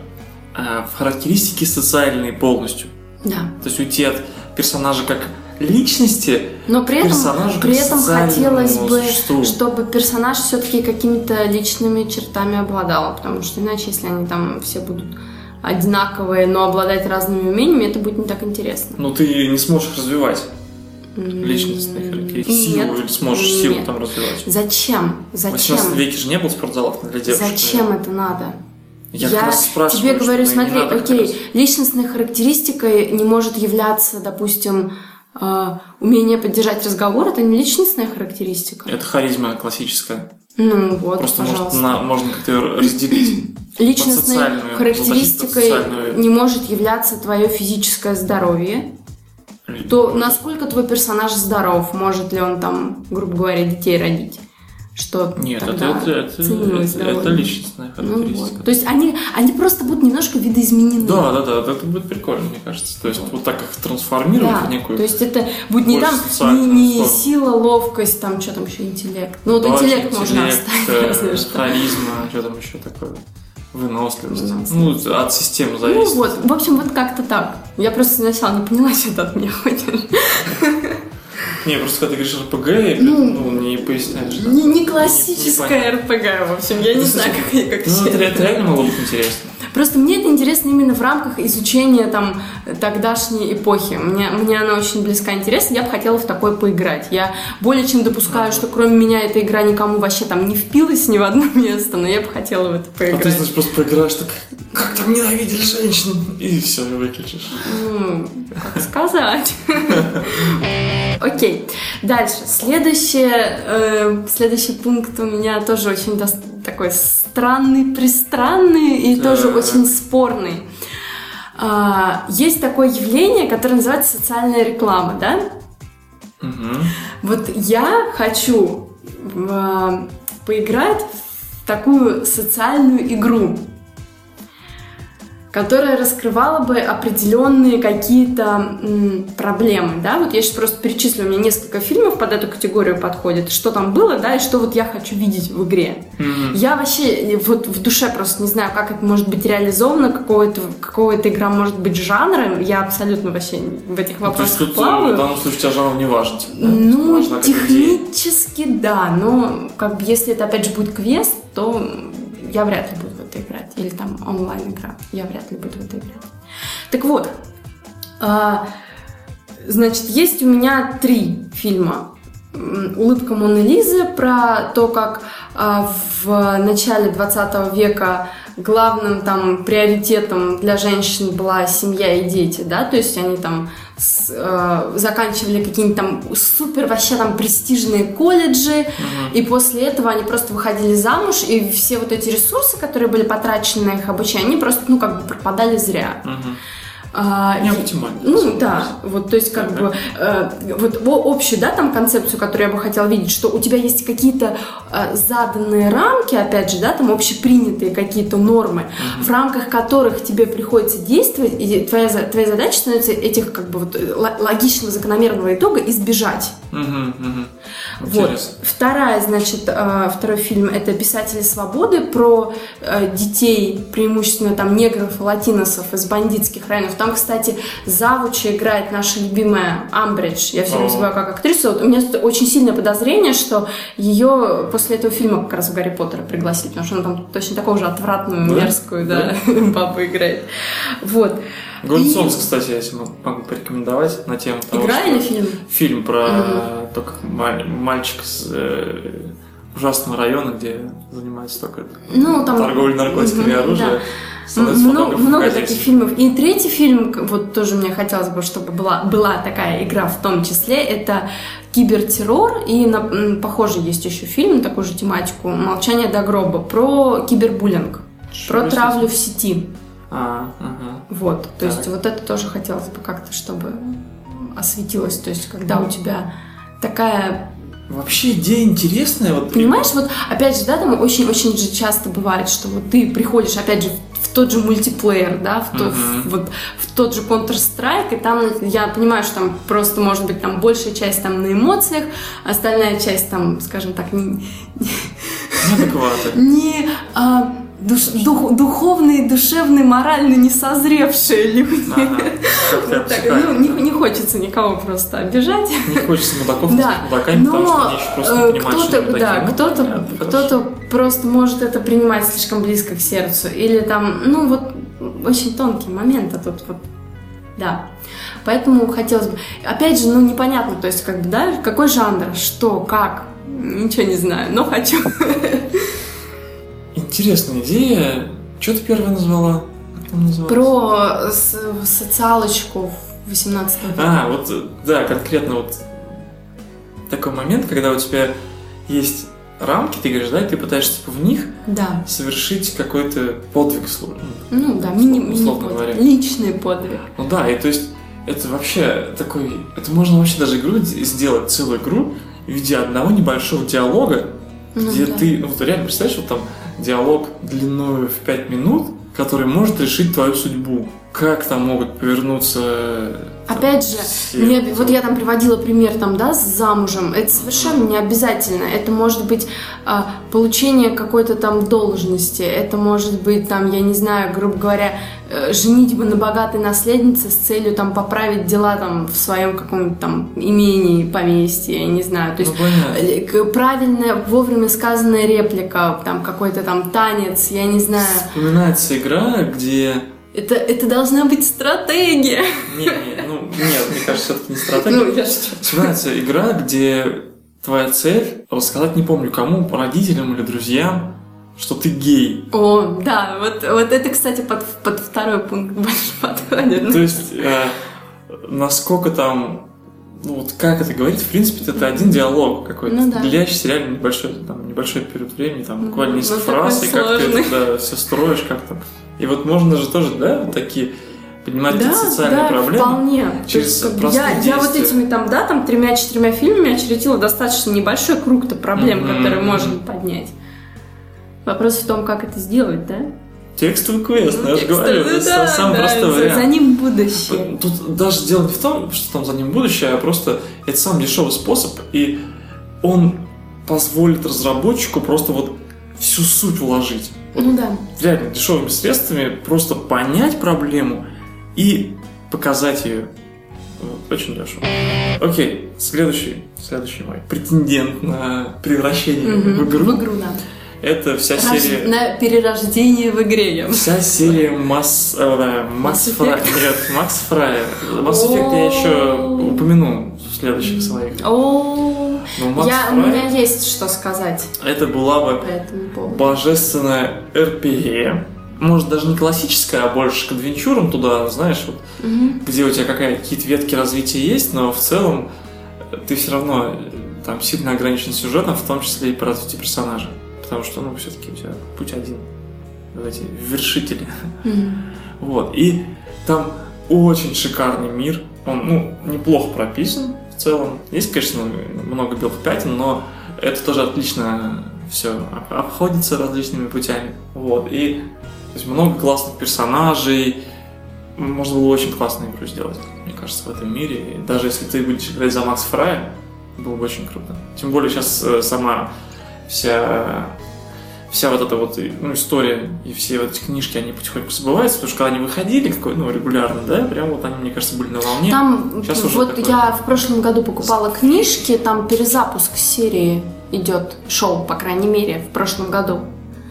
в характеристики социальные полностью. Да. То есть уйти от персонажа как личности Но при этом, при этом хотелось бы, существу. чтобы персонаж все-таки какими-то личными чертами обладал, потому что иначе, если они там все будут одинаковые, но обладать разными умениями, это будет не так интересно. Ну, ты не сможешь развивать личностные характеристики. Силу нет, или сможешь силу нет. там развивать. Зачем? В Зачем? 18 веке же не было спортзалов для девушек. Зачем это надо? Я, спрашиваю, тебе говорю, смотри, окей, раз. личностной характеристикой не может являться, допустим, э, умение поддержать разговор, это не личностная характеристика. Это харизма классическая. Ну вот, Просто может, пожалуйста. на- можно как-то разделить. Личностной характеристикой социальную- не может являться твое физическое здоровье. То насколько твой персонаж здоров, может ли он там, грубо говоря, детей родить? Что Нет, тогда это, это, ценилось это- это личностная Ну характеристика. вот. То есть они, они просто будут немножко видоизменены. Да, да, да, это будет прикольно, мне кажется. То есть вот так их трансформировать Да, в некую... то есть это будет не там не, не сила, ловкость, там что там еще интеллект. Ну вот Да, интеллект можно интеллект, оставить, э. Харизма, что там еще такое? Выносливость. Выносливость. Ну, от системы Ну зависит. вот, в общем, вот как-то так. Я просто сначала не поняла, что ты от меня хочешь. Не, просто когда ты говоришь РПГ, я Ну, ну, не поясняешь. да. Не, не классическая РПГ, в общем, я не Ну, знаю, как, я- как Ну, это, реально могло быть интересно. Просто мне это интересно именно в рамках изучения там тогдашней эпохи. Мне, мне она очень близка интересна, я бы хотела в такое поиграть. Я более чем допускаю, что кроме меня эта игра никому вообще там не впилась ни в одно место, но я бы хотела в это А ты, поиграть. знаешь, просто проиграешь так, как там ненавидели женщин, и все, выключишь. Ну, как сказать. Окей. Дальше. Следующее, э, следующий пункт у меня тоже очень дос- такой странный, пристранный и Так. тоже очень спорный. А, есть такое явление, которое называется социальная реклама, да? Мгм. Вот я хочу э, поиграть в такую социальную игру. Которая раскрывала бы определенные какие-то проблемы, да, вот я сейчас просто перечислю, у меня несколько фильмов под эту категорию подходит, что там было, да, и что вот я хочу видеть в игре. Мгм. Я вообще вот в душе просто не знаю, как это может быть реализовано, какого это, какого эта игра может быть жанром, я абсолютно вообще в этих Ну, то есть вопросах э, плаваю. в данном случае у тебя жанр не важен. типа, да? Ну, как идея. технически да, но как бы если это опять же будет квест, то я вряд ли буду это играть. Или там онлайн игра, я вряд ли буду в это играть. Так вот, а, значит, есть у меня три фильма. «Улыбка Моны Лизы» про то, как а, в начале 20 века главным там приоритетом для женщин была семья и дети, да, то есть они там с- э, заканчивали какие-нибудь там супер вообще там престижные колледжи, Мгм. и после этого они просто выходили замуж, и все вот эти ресурсы, которые были потрачены на их обучение, они просто, ну, как бы пропадали зря. Мгм. А, Не оптимально. ну да, вот то есть как Ага. бы э, вот общую, да, там концепцию, которую я бы хотела видеть, что у тебя есть какие-то э, заданные рамки, опять же, да, там общепринятые какие-то нормы, в рамках которых тебе приходится действовать, и твоя твоя задача становится этих как бы вот э, логичного закономерного итога избежать. Мгм, мгм. Вот. Интересно. Вторая, значит, э, второй фильм это «Писатели свободы» про э, детей, преимущественно там негров и латиносов из бандитских районов. Там, кстати, завуча играет наша любимая Амбридж. Я все время забываю, как актрису. Вот у меня очень сильное подозрение, что ее после этого фильма как раз в Гарри Поттера пригласили, потому что она там точно такую же отвратную, Да? мерзкую, да, бабу играет. Вот. Голден И- кстати, я тебе могу порекомендовать на тему того, Игра что- или фильм? Фильм про Мгм. то, как маль- мальчик с э, ужасного района, где занимается только Ну, там... торговлей наркотиками и оружием. да. Много, много таких фильмов. И третий фильм, вот тоже мне хотелось бы, чтобы была, была такая игра в том числе, это кибертеррор. И на, похоже есть еще фильм на такую же тематику «Молчание до гроба» про кибербуллинг, про Чего травлю в сети. А, ага. Вот, то есть Так. вот это тоже хотелось бы как-то, чтобы осветилось. То есть когда у тебя такая Вообще идея интересная. Вот, Понимаешь, вот опять же, да, там очень-очень же часто бывает, что вот ты приходишь, опять же, в, тот же мультиплеер, да, в, то- Мгм. в- вот в тот же Counter-Strike, и там я понимаю, что там просто может быть там большая часть там на эмоциях, остальная часть там, скажем так, не, неадекватно. не, душ- дух- духовные, душевные, морально не созревшие люди. Как-то Вот так, ну, не, не хочется никого просто обижать. Не хочется мудаков Да, называть мудаками, потому что но они еще просто э, не понимают, кто-то, да. Ну, кто-то, хорошо. кто-то просто может это принимать слишком близко к сердцу, или там, ну вот очень тонкий момент, а тут вот, да. Поэтому хотелось бы, опять же, ну непонятно, то есть как бы, да, какой жанр, что, как, ничего не знаю, но хочу. Интересная идея. Что ты первая назвала? Как там называлось? Про социалочку в 18 веке. А, вот, да, конкретно вот такой момент, когда у тебя есть рамки, ты говоришь, да, и ты пытаешься типа, в них Да, совершить какой-то подвиг сложный. ну да, мини, Условно подвиг, говоря. личный подвиг. Ну да, и то есть это вообще такой... Это можно вообще даже игру сделать, целую игру, в виде одного небольшого диалога, Ну где да. ты... Ну вот реально, представляешь, вот там диалог длиной в 5 минут, который может решить твою судьбу. Как там могут повернуться... Опять же, Не вот я там приводила пример там, да, с замужем. Это совершенно не обязательно. Это может быть а, получение какой-то там должности. Это может быть там, я не знаю, грубо говоря, э, женитьба на богатой наследнице с целью там поправить дела там в своем каком-то там имении, поместье, я не знаю. То есть Ну, э, к- правильная, вовремя сказанная реплика, там какой-то там танец, я не знаю. Вспоминается игра, где... Это, это должна быть стратегия. Не, не, ну, нет, мне кажется, все-таки не стратегия. Ну, я что? Вспоминается игра, где твоя цель рассказать не помню кому, родителям или друзьям, что ты гей. О, да, вот, вот это, кстати, под, под второй пункт больше подходит. То есть, э, насколько там, ну вот как это говорить, в принципе, это один диалог какой-то, Ну да. длящийся реально небольшой, там, небольшой период времени, там, буквально Ну, несколько такой фраз, и как ты сложный. это все строишь, как то И вот можно же тоже, да, вот такие поднимать да, социальные да, проблемы. вполне. То через есть, как бы простые я, я вот действия. этими там, да, там тремя-четырьмя фильмами очередила достаточно небольшой круг-то проблем, Мгм. которые можно поднять. Вопрос в том, как это сделать, да? Текстовый квест, Ну, я же говорю, текстовый, это да, самый да, простой за- вариант. За ним будущее. Тут даже дело не в том, что там за ним будущее, а просто это самый дешевый способ, и он позволит разработчику просто вот всю суть вложить. Вот Ну да. реально дешевыми средствами просто понять проблему и показать ее. Вот, Очень дешево. Окей, следующий, следующий мой претендент на превращение Мгм. в игру. В игру, да. Это вся Рож- серия. На перерождение в игре. Вся серия Масс... э, Mass Фрай. Нет, Макс Фрай. Mass Effect я еще упомяну в следующих своих. Макс я, у меня есть что сказать это была бы божественная RPG. Может, даже не классическая, а больше к адвенчурам туда, знаешь, вот, Мгм. где у тебя какие-то ветки развития есть, но в целом ты все равно э, там сильно ограничен сюжетом, в том числе и по развитию персонажа. Потому что, ну, все-таки у тебя путь один. Вот эти вершители. Мгм. Вот. И там очень шикарный мир. Он, ну, неплохо прописан в целом. Есть, конечно, много белых пятен, но это тоже отлично все обходится различными путями. Вот. И то есть много классных персонажей. Можно было очень классную игру сделать, мне кажется, в этом мире. И даже если ты будешь играть за Макс Фрая, было бы очень круто. Тем более сейчас э, сама вся вся вот эта вот ну, история и все вот эти книжки, они потихоньку забываются, потому что когда они выходили какой, ну, регулярно, да, прям вот они, мне кажется, были на волне. Там, Сейчас уже вот такое. я в прошлом году покупала книжки, там перезапуск серии идет, шоу, по крайней мере, в прошлом году.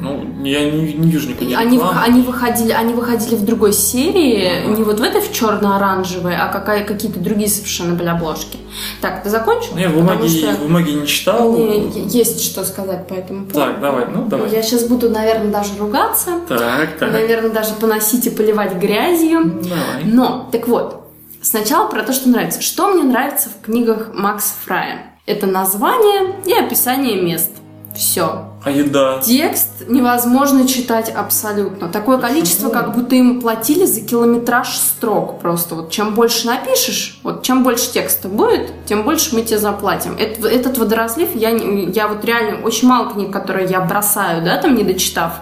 Ну, я не, не вижу никакой Они, вых- они, выходили, они выходили в другой серии, Ага. не вот в этой в черно-оранжевой, а какая, какие-то другие совершенно были обложки. Так, ты закончил? Ну, в Потому бумаге, что в бумаге не читал. мне есть что сказать по этому поводу. Так, давай, ну давай. Я сейчас буду, наверное, даже ругаться, Так, так. наверное, даже поносить и поливать грязью. Ну, Давай. Но, так вот, сначала про то, что нравится. Что мне нравится в книгах Макса Фрая? Это название и описание мест. Все. А еда? Текст невозможно читать абсолютно. Такое Почему? количество, как будто им платили за километраж строк. Просто вот чем больше напишешь, вот чем больше текста будет, тем больше мы тебе заплатим. Это- этот водорослив, я, я вот реально очень мало книг, которые я бросаю, да, там не дочитав.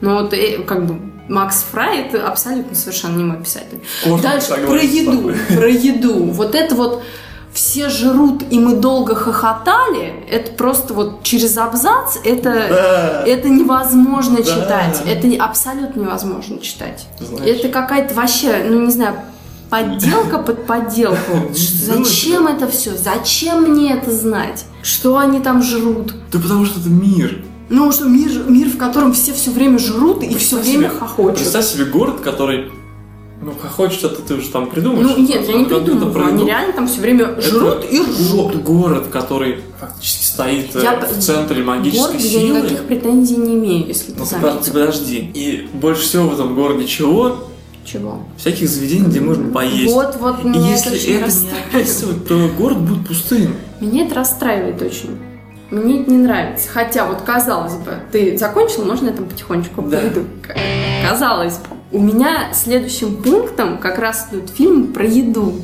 Но вот э, как бы Макс Фрай это абсолютно совершенно не мой писатель. Коротко Дальше про еду, про еду. Вот это вот все жрут, и мы долго хохотали, это просто вот через абзац, это, Да. это невозможно Да. читать. Это абсолютно невозможно читать. Знаешь. Это какая-то вообще, ну не знаю, подделка под подделку. Зачем это все? Зачем мне это знать? Что они там жрут? Да потому что это мир. Ну, что мир, мир, в котором все все время жрут и все время хохочут. Представь себе город, который, ну, хохочет, это ты уже там придумаешь. Ну, нет, я не придумываю. Они реально там все время жрут и ржут. город, который фактически стоит э, Я- в центре магической Городе я силы. никаких претензий не имею, если ты Ну, заметил. подожди. И больше всего в этом городе чего? Чего? Всяких заведений, где можно поесть. Вот, вот, И меня если это это не описывать, то город будет пустым. Меня это расстраивает очень. Мне это не нравится. Хотя, вот казалось бы, ты закончил, можно я там потихонечку Да. пойду? Казалось бы. У меня следующим пунктом как раз идет фильм про еду.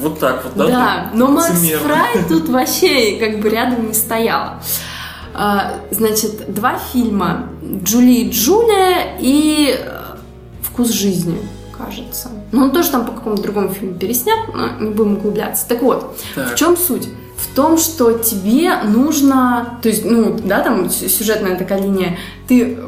Вот так вот, да? Да, но Макс. Фрай тут вообще как бы рядом не стояла. А, Значит, два фильма. Джули и Джулия и э, «Вкус жизни», кажется. Ну, он тоже там по какому-то другому фильму переснят, но не будем углубляться. Так вот, Так. в чем суть? В том, что тебе нужно, то есть, ну, да, там сю- сюжетная такая линия, ты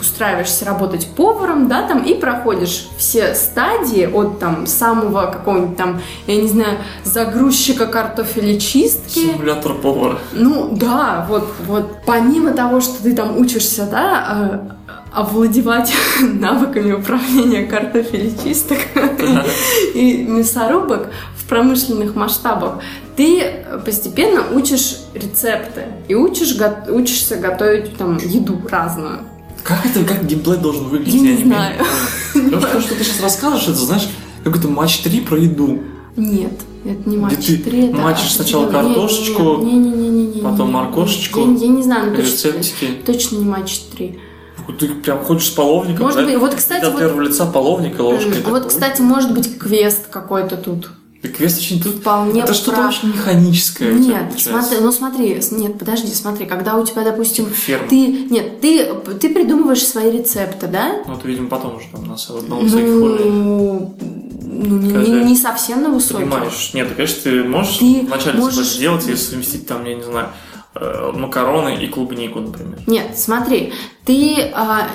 устраиваешься работать поваром, да, там, и проходишь все стадии от там самого какого-нибудь там, я не знаю, загрузчика картофелечистки, Симулятор повара. ну да, вот, вот. Помимо того, что ты там учишься, да, э, овладевать навыками управления картофелечисток и мясорубок в промышленных масштабах, ты постепенно учишь рецепты и учишь, го- учишься готовить там еду разную. Как это, как геймплей должен выглядеть? Я не понимаю. знаю. Потому что то, что ты сейчас расскажешь, это, знаешь, какой-то матч 3 про еду. Нет, это не матч ты 3, это мачешь сначала картошечку, потом моркошечку, Я, я не знаю, ну, точно, Рецептики. точно не матч 3. Ты прям ходишь с половником, Может да? быть, вот, кстати, От вот- первого лица половника ложкой. Вот, такой. кстати, может быть, квест какой-то тут. Да квест очень тут... Вполне это что-то прав. очень механическое. у Нет, смотри, ну смотри, нет, подожди, смотри, когда у тебя, допустим, Ферма. ты, нет, ты, ты придумываешь свои рецепты, да? Ну, это, видимо, потом уже там на, на высоких уровнях. Ну, ну, не, Когда не- не совсем на высоких. Понимаешь? Нет, конечно, ты можешь Ты вначале можешь- сделать и совместить там, я не знаю, макароны и клубнику, например. Нет, смотри, ты, а,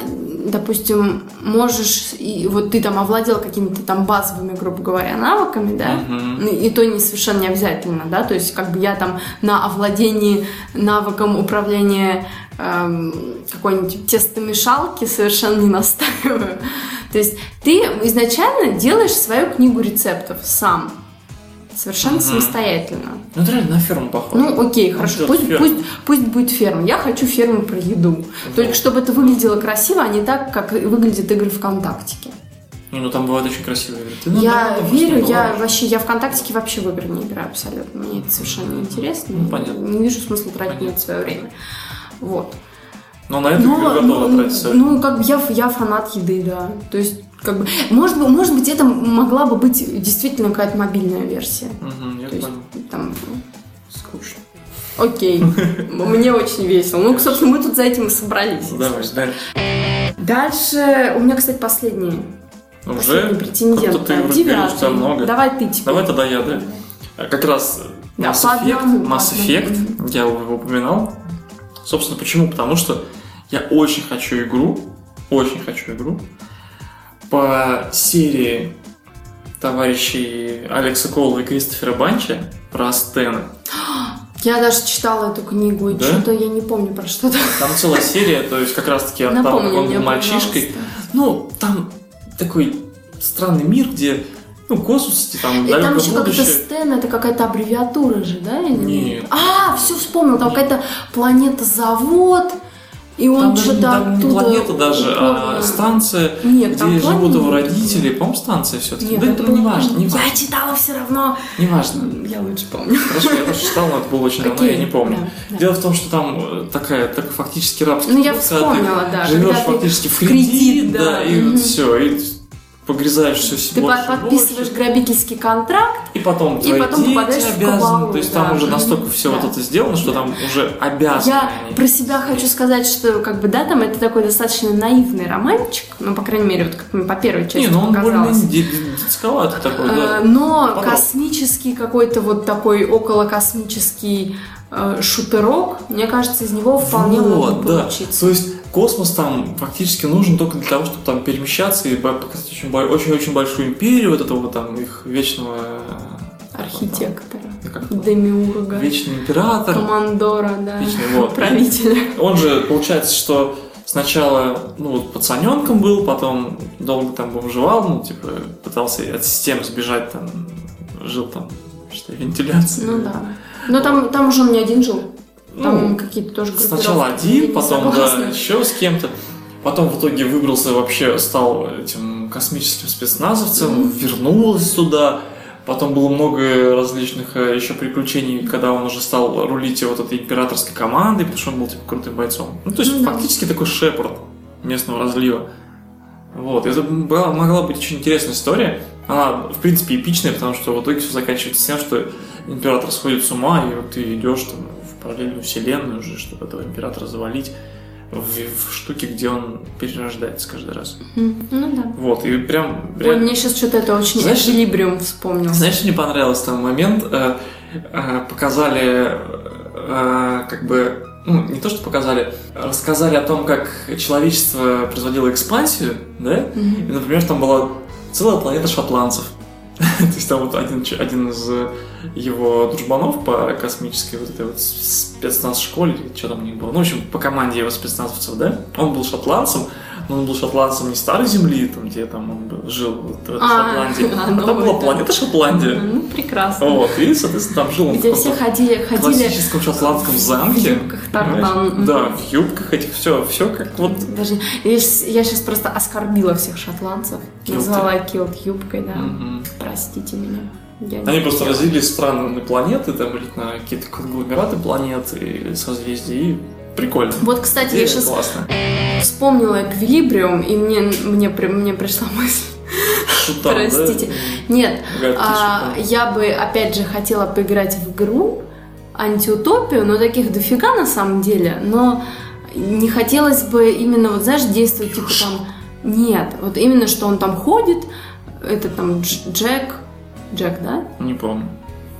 допустим, можешь, и вот ты там овладел какими-то там базовыми, грубо говоря, навыками, да. Ну, и то не совершенно не обязательно, да, то есть как бы я там на овладении навыком управления эм, какой-нибудь тестомешалки совершенно не настаиваю. То есть ты изначально делаешь свою книгу рецептов сам, совершенно Мгм. самостоятельно. Ну, это реально на ферму похоже. Ну, окей, Ну, хорошо, пусть, ферма. пусть, пусть будет ферма. Я хочу ферму про еду. Только чтобы это выглядело красиво, а не так, как выглядят игры ВКонтактике. Не, ну там бывают очень красивые игры. Ты, ну, я просто верю, я вообще, я ВКонтактике вообще в игры не играю абсолютно. Мне это совершенно не интересно. Ну, понятно. Не вижу смысла тратить на Понятно. это свое время. Вот. Но на это Но, игры готовы ну, тратить своё ну, как бы я, я фанат еды, да. То есть, как бы, может, быть- может быть, это могла бы быть действительно какая-то мобильная версия. Мгм, я То есть, понял. там, Скучно. окей, мне очень весело. Ну, собственно, мы тут за этим и собрались. Давай, дальше. Дальше, у меня, кстати, последний, Уже? претендент. Ты девятый. много. Давай ты теперь. Давай тогда я, да? Как раз Да, Mass Effect, одному, Mass. Effect, я его упоминал. Собственно, почему? Потому что я очень хочу игру, очень хочу игру по серии товарищей Алекса Колла и Кристофера Банча про Астены. Я даже читала эту книгу, и Да? что-то я не помню про что-то. Там целая серия, то есть как раз-таки от того, как он был мальчишкой. Ну, там такой странный мир, где ну, космос, там И там еще как-то будущее. Стэн, это какая-то аббревиатура же, да? или Нет. А, все вспомнил, там какая-то планета-завод, и он Там что-то там не оттуда планета даже, а станция, Нет, где живут его родители. По-моему, станция все-таки. Нет, да это не важно, не Я важно. читала все равно. Не важно. Я лучше помню. Хорошо, я тоже читал, но это было очень давно, я не помню. да, да. Дело в том, что там э, такая, так фактически рабский Ну, я вспомнила, да, Живешь фактически в кредит, да, и все, и погрязаешь все Ты больше подписываешь больше. грабительский контракт, И потом И потом дети попадаешь в обязаны. кабалу, То есть да. там уже настолько все Да. вот это сделано, что там уже обязаны Я они. про себя хочу сказать, что как бы да, там это такой достаточно наивный романчик, ну, по крайней мере, вот как мне по первой части Не, ну он показалось. более детсковатый такой, Э, да. Но Подробно. космический какой-то вот такой околокосмический э, шутерок, мне кажется, из него вполне Вот, может да. получиться. То есть космос там фактически нужен только для того, чтобы там перемещаться и показать очень-очень большую империю вот этого там их вечного... э, Архитектора, это? демиурга, Вечный император. командора, да, Вечный, вот. правителя. Он же, получается, что сначала, ну, вот пацаненком был, потом долго там бомжевал, ну, типа, пытался от системы сбежать, там, жил там, считай, вентиляции. Ну да. Но там, там уже он не один жил. Там Ну, какие-то тоже Сначала один, потом, да, еще с кем-то. Потом в итоге выбрался вообще, стал этим космическим спецназовцем, вернулся туда. Потом было много различных э, еще приключений, когда он уже стал рулить вот этой императорской командой, потому что он был типа крутым бойцом. Ну, то есть да. фактически такой шепард местного разлива. Вот, это была, могла быть очень интересная история. Она, в принципе, эпичная, потому что в итоге все заканчивается тем, что император сходит с ума, и вот ты идешь там параллельную вселенную уже, чтобы этого императора завалить в, в штуки, где он перерождается каждый раз. Ну да. Вот, и прям... Ой, реально- мне сейчас что-то это очень Знаешь- эквилибриум вспомнил. знаешь, мне понравился там момент, э, э, показали, э, как бы, ну, не то, что показали, рассказали о том, как человечество производило экспансию, да? Мгм. И, например, там была целая планета шотландцев. То есть там вот один, один из э, его дружбанов по космической вот этой вот с- спецназ-школе, или что там у них было, ну, в общем, по команде его спецназовцев, да, он был шотландцем, но он был шотландцем не старой земли, там, где там он жил вот в А, Шотландии, а, а там была планета Шотландия. Ну, прекрасно. Вот, и, соответственно, там жил он Где все ходили, ходили классическом шотландском замке. в юбках тартан. Да, в юбках этих, все, все как вот Даже я, сейчас просто оскорбила всех шотландцев. Назвала килт юбкой, да. Простите меня. Я Они просто в страны на планеты, там, или на какие-то конгломераты планет или созвездий, и прикольно. Вот, кстати, я Идея сейчас классно. вспомнила эквилибриум, и мне, мне, мне пришла мысль, Шутан, да? Простите. Нет, Гадкий а, я бы, опять же, хотела поиграть в игру антиутопию, но таких дофига на самом деле, но не хотелось бы именно, вот знаешь, действовать типа там... Нет, вот именно, что он там ходит, это там Дж- Джек, Джек, да? Не помню.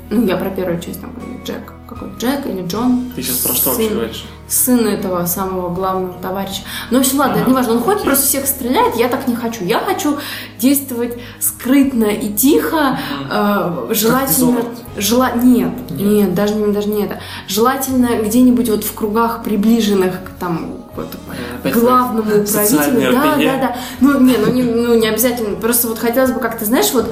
Ну, я про первую часть там говорю, Джек. Какой Джек или Джон? Ты сейчас про что Сын. вообще говоришь? сын этого самого главного товарища. Ну, в общем, ладно, это Ага, не важно. Он ходит, окей. просто всех стреляет. Я так не хочу. Я хочу действовать скрытно и тихо. э, желательно... Жела... Нет, Нет. нет, даже, не, даже не это. Желательно где-нибудь вот в кругах приближенных к там вот, Опять главному управителю. Да, да, да. Ну, не, ну не, ну, не обязательно. Просто вот хотелось бы как-то, знаешь, вот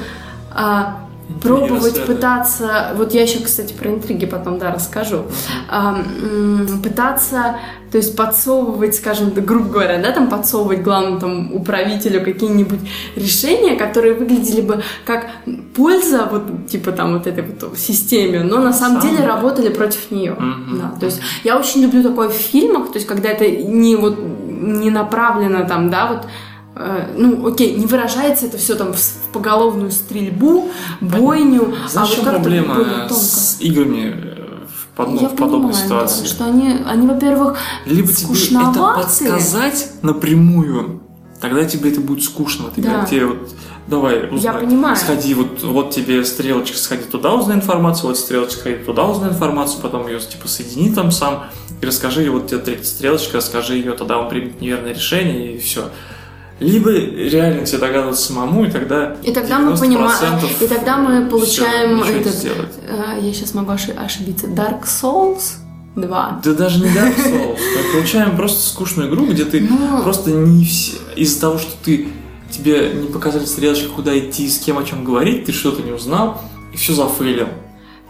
а, пробовать пытаться. Вот я еще, кстати, про интриги потом, да, расскажу. Пытаться, то есть подсовывать, скажем, грубо говоря, да, там подсовывать главному там управителю какие-нибудь решения, которые выглядели бы как польза вот типа там вот этой вот системе, но на самом деле работали против нее. Да, то есть я очень люблю такое в фильмах, то есть когда это не вот не направлено там, да, вот ну, окей, не выражается это все там в, в поголовную стрельбу, бойню, Знаешь, а вот проблема с играми э, в, под- ну, Я в подобной понимаю, да, ситуации? что они, они, во-первых, Либо тебе это подсказать напрямую, тогда тебе это будет скучно. Ты Да. тебе вот давай, узнай, Я понимаю. сходи, вот, вот тебе стрелочка, сходи туда, узнай информацию, вот стрелочка, сходи туда, узнай информацию, потом ее типа соедини там сам и расскажи, вот тебе третья стрелочка, расскажи ее, тогда он примет неверное решение и все. Либо реально тебе догадываться самому, и тогда И тогда мы 90% понимаем, и тогда мы получаем не этот, сделать. э, я сейчас могу оши- ошибиться, Dark Souls 2. Да даже не Dark Souls. Мы получаем просто скучную игру, где ты Ну. просто не все... Из-за того, что ты тебе не показали стрелочку, куда идти, с кем о чем говорить, ты что-то не узнал, и все зафейлил.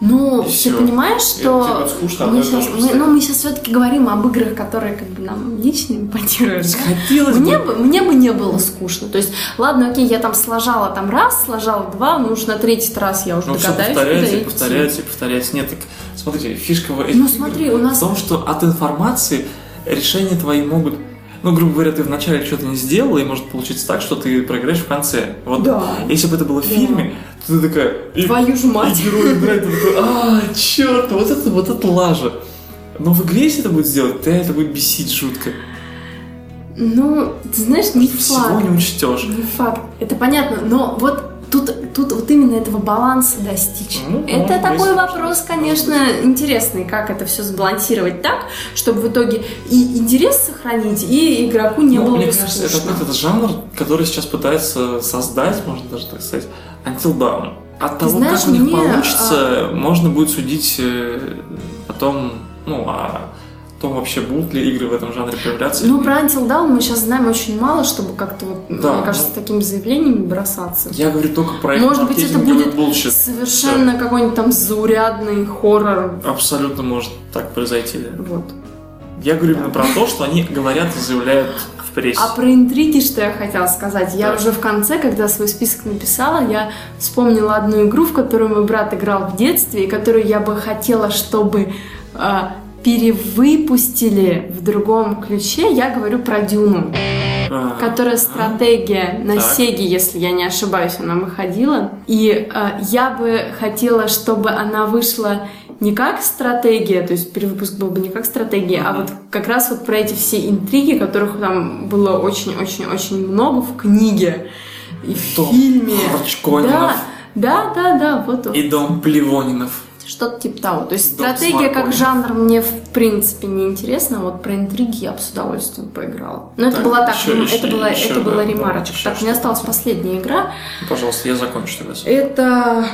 Ну, И ты понимаешь, что будет скучно, мы сейчас, мы, ну, мы сейчас все-таки говорим об играх, которые как бы нам лично импотируют. да? Хотелось Мне бы... бы, мне бы не было скучно. То есть, ладно, окей, я там сложала там раз, сложала два, ну уж на третий раз я уже Ну, все догадаюсь, повторяется, куда и идти. повторяется. Нет, так смотрите, фишка в Ну, смотри, у нас- в том, что от информации решения твои могут... Ну, грубо говоря, ты вначале что-то не сделал, и может получиться так, что ты проиграешь в конце. Вот Да. если бы это было в Да. фильме, то ты такая... и- Твою ж мать. И герой играет, такой, а, черт, вот это, вот это лажа. Но в игре, если это будет сделать, тебя это будет бесить жутко. Ну, ты знаешь, не Всего факт. не учтешь. Не факт. Это понятно, но вот тут, тут вот именно этого баланса достичь. Ну, это может такой вопрос, конечно, интересный, как это все сбалансировать так, чтобы в итоге и интерес сохранить, и игроку не Ну, было мне кажется, это, скучно. это жанр, который сейчас пытается создать, можно даже так сказать, Until Dawn. От того, знаешь, как у них мне, а, получится, можно будет судить э, потом, ну, о том вообще будут ли игры в этом жанре появляться. Ну, про. Until Dawn мы сейчас знаем очень мало, чтобы как-то, вот, Да, мне кажется, ну, такими заявлениями бросаться. Я говорю только про Может быть, это будет bullshit. совершенно какой-нибудь там заурядный хоррор. Абсолютно может так произойти. да. Вот. Я говорю именно про то, что они говорят и заявляют в прессе. А про интриги, что я хотела сказать, я Да. уже в конце, когда свой список написала, я вспомнила одну игру, в которую мой брат играл в детстве, и которую я бы хотела, чтобы а, перевыпустили в другом ключе. Я говорю про Дюну, А, которая стратегия на Так. Сеге, если я не ошибаюсь, она выходила. И а, я бы хотела, чтобы она вышла не как стратегия, то есть перевыпуск был бы не как стратегия, а Мгм. вот как раз вот про эти все интриги, которых там было очень-очень-очень много в книге и в Дом фильме. Да, да, да, да, вот, вот. и дом Плевонинов. Что-то типа того. То есть Дом стратегия как жанр мне в принципе не интересна, вот про интриги я бы с удовольствием поиграла. Но это Так, была так, еще- ну, еще- это была, еще, это была да, ремарочка. еще так, у меня осталась последняя игра. Пожалуйста, я закончу тогда. Это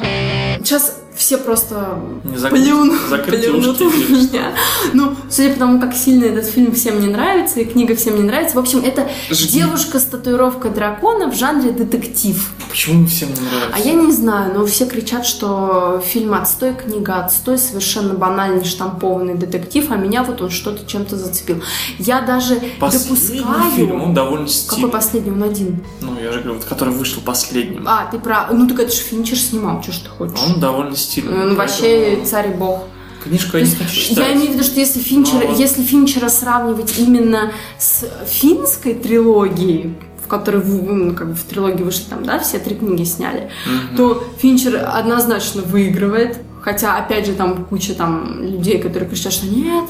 сейчас все просто Не зак- плюнут, плюнут в меня. Ну, судя по тому, как сильно этот фильм всем не нравится, и книга всем не нравится. В общем, это Жди. девушка с татуировкой дракона в жанре детектив. Почему всем не нравится? А я не знаю, но все кричат, что фильм отстой, книга отстой, совершенно банальный штампованный детектив, а меня вот он что-то чем-то зацепил. Я даже Последний допускаю... фильм, он довольно Какой стильный. последний? Он один. Ну, я же говорю, вот, который вышел последним. А, ты про... Ну, так это же Финчер снимал, что ж ты хочешь? Он довольно стильный. Он вообще царь и бог. Книжку я не хочу читать. я имею в виду, что если Финчера, Но если Финчера сравнивать именно с финской трилогией, в который в, ну, как бы в трилогии вышли там, да, все три книги сняли, Мгм. то Финчер однозначно выигрывает. Хотя, опять же, там куча там людей, которые кричат, что нет,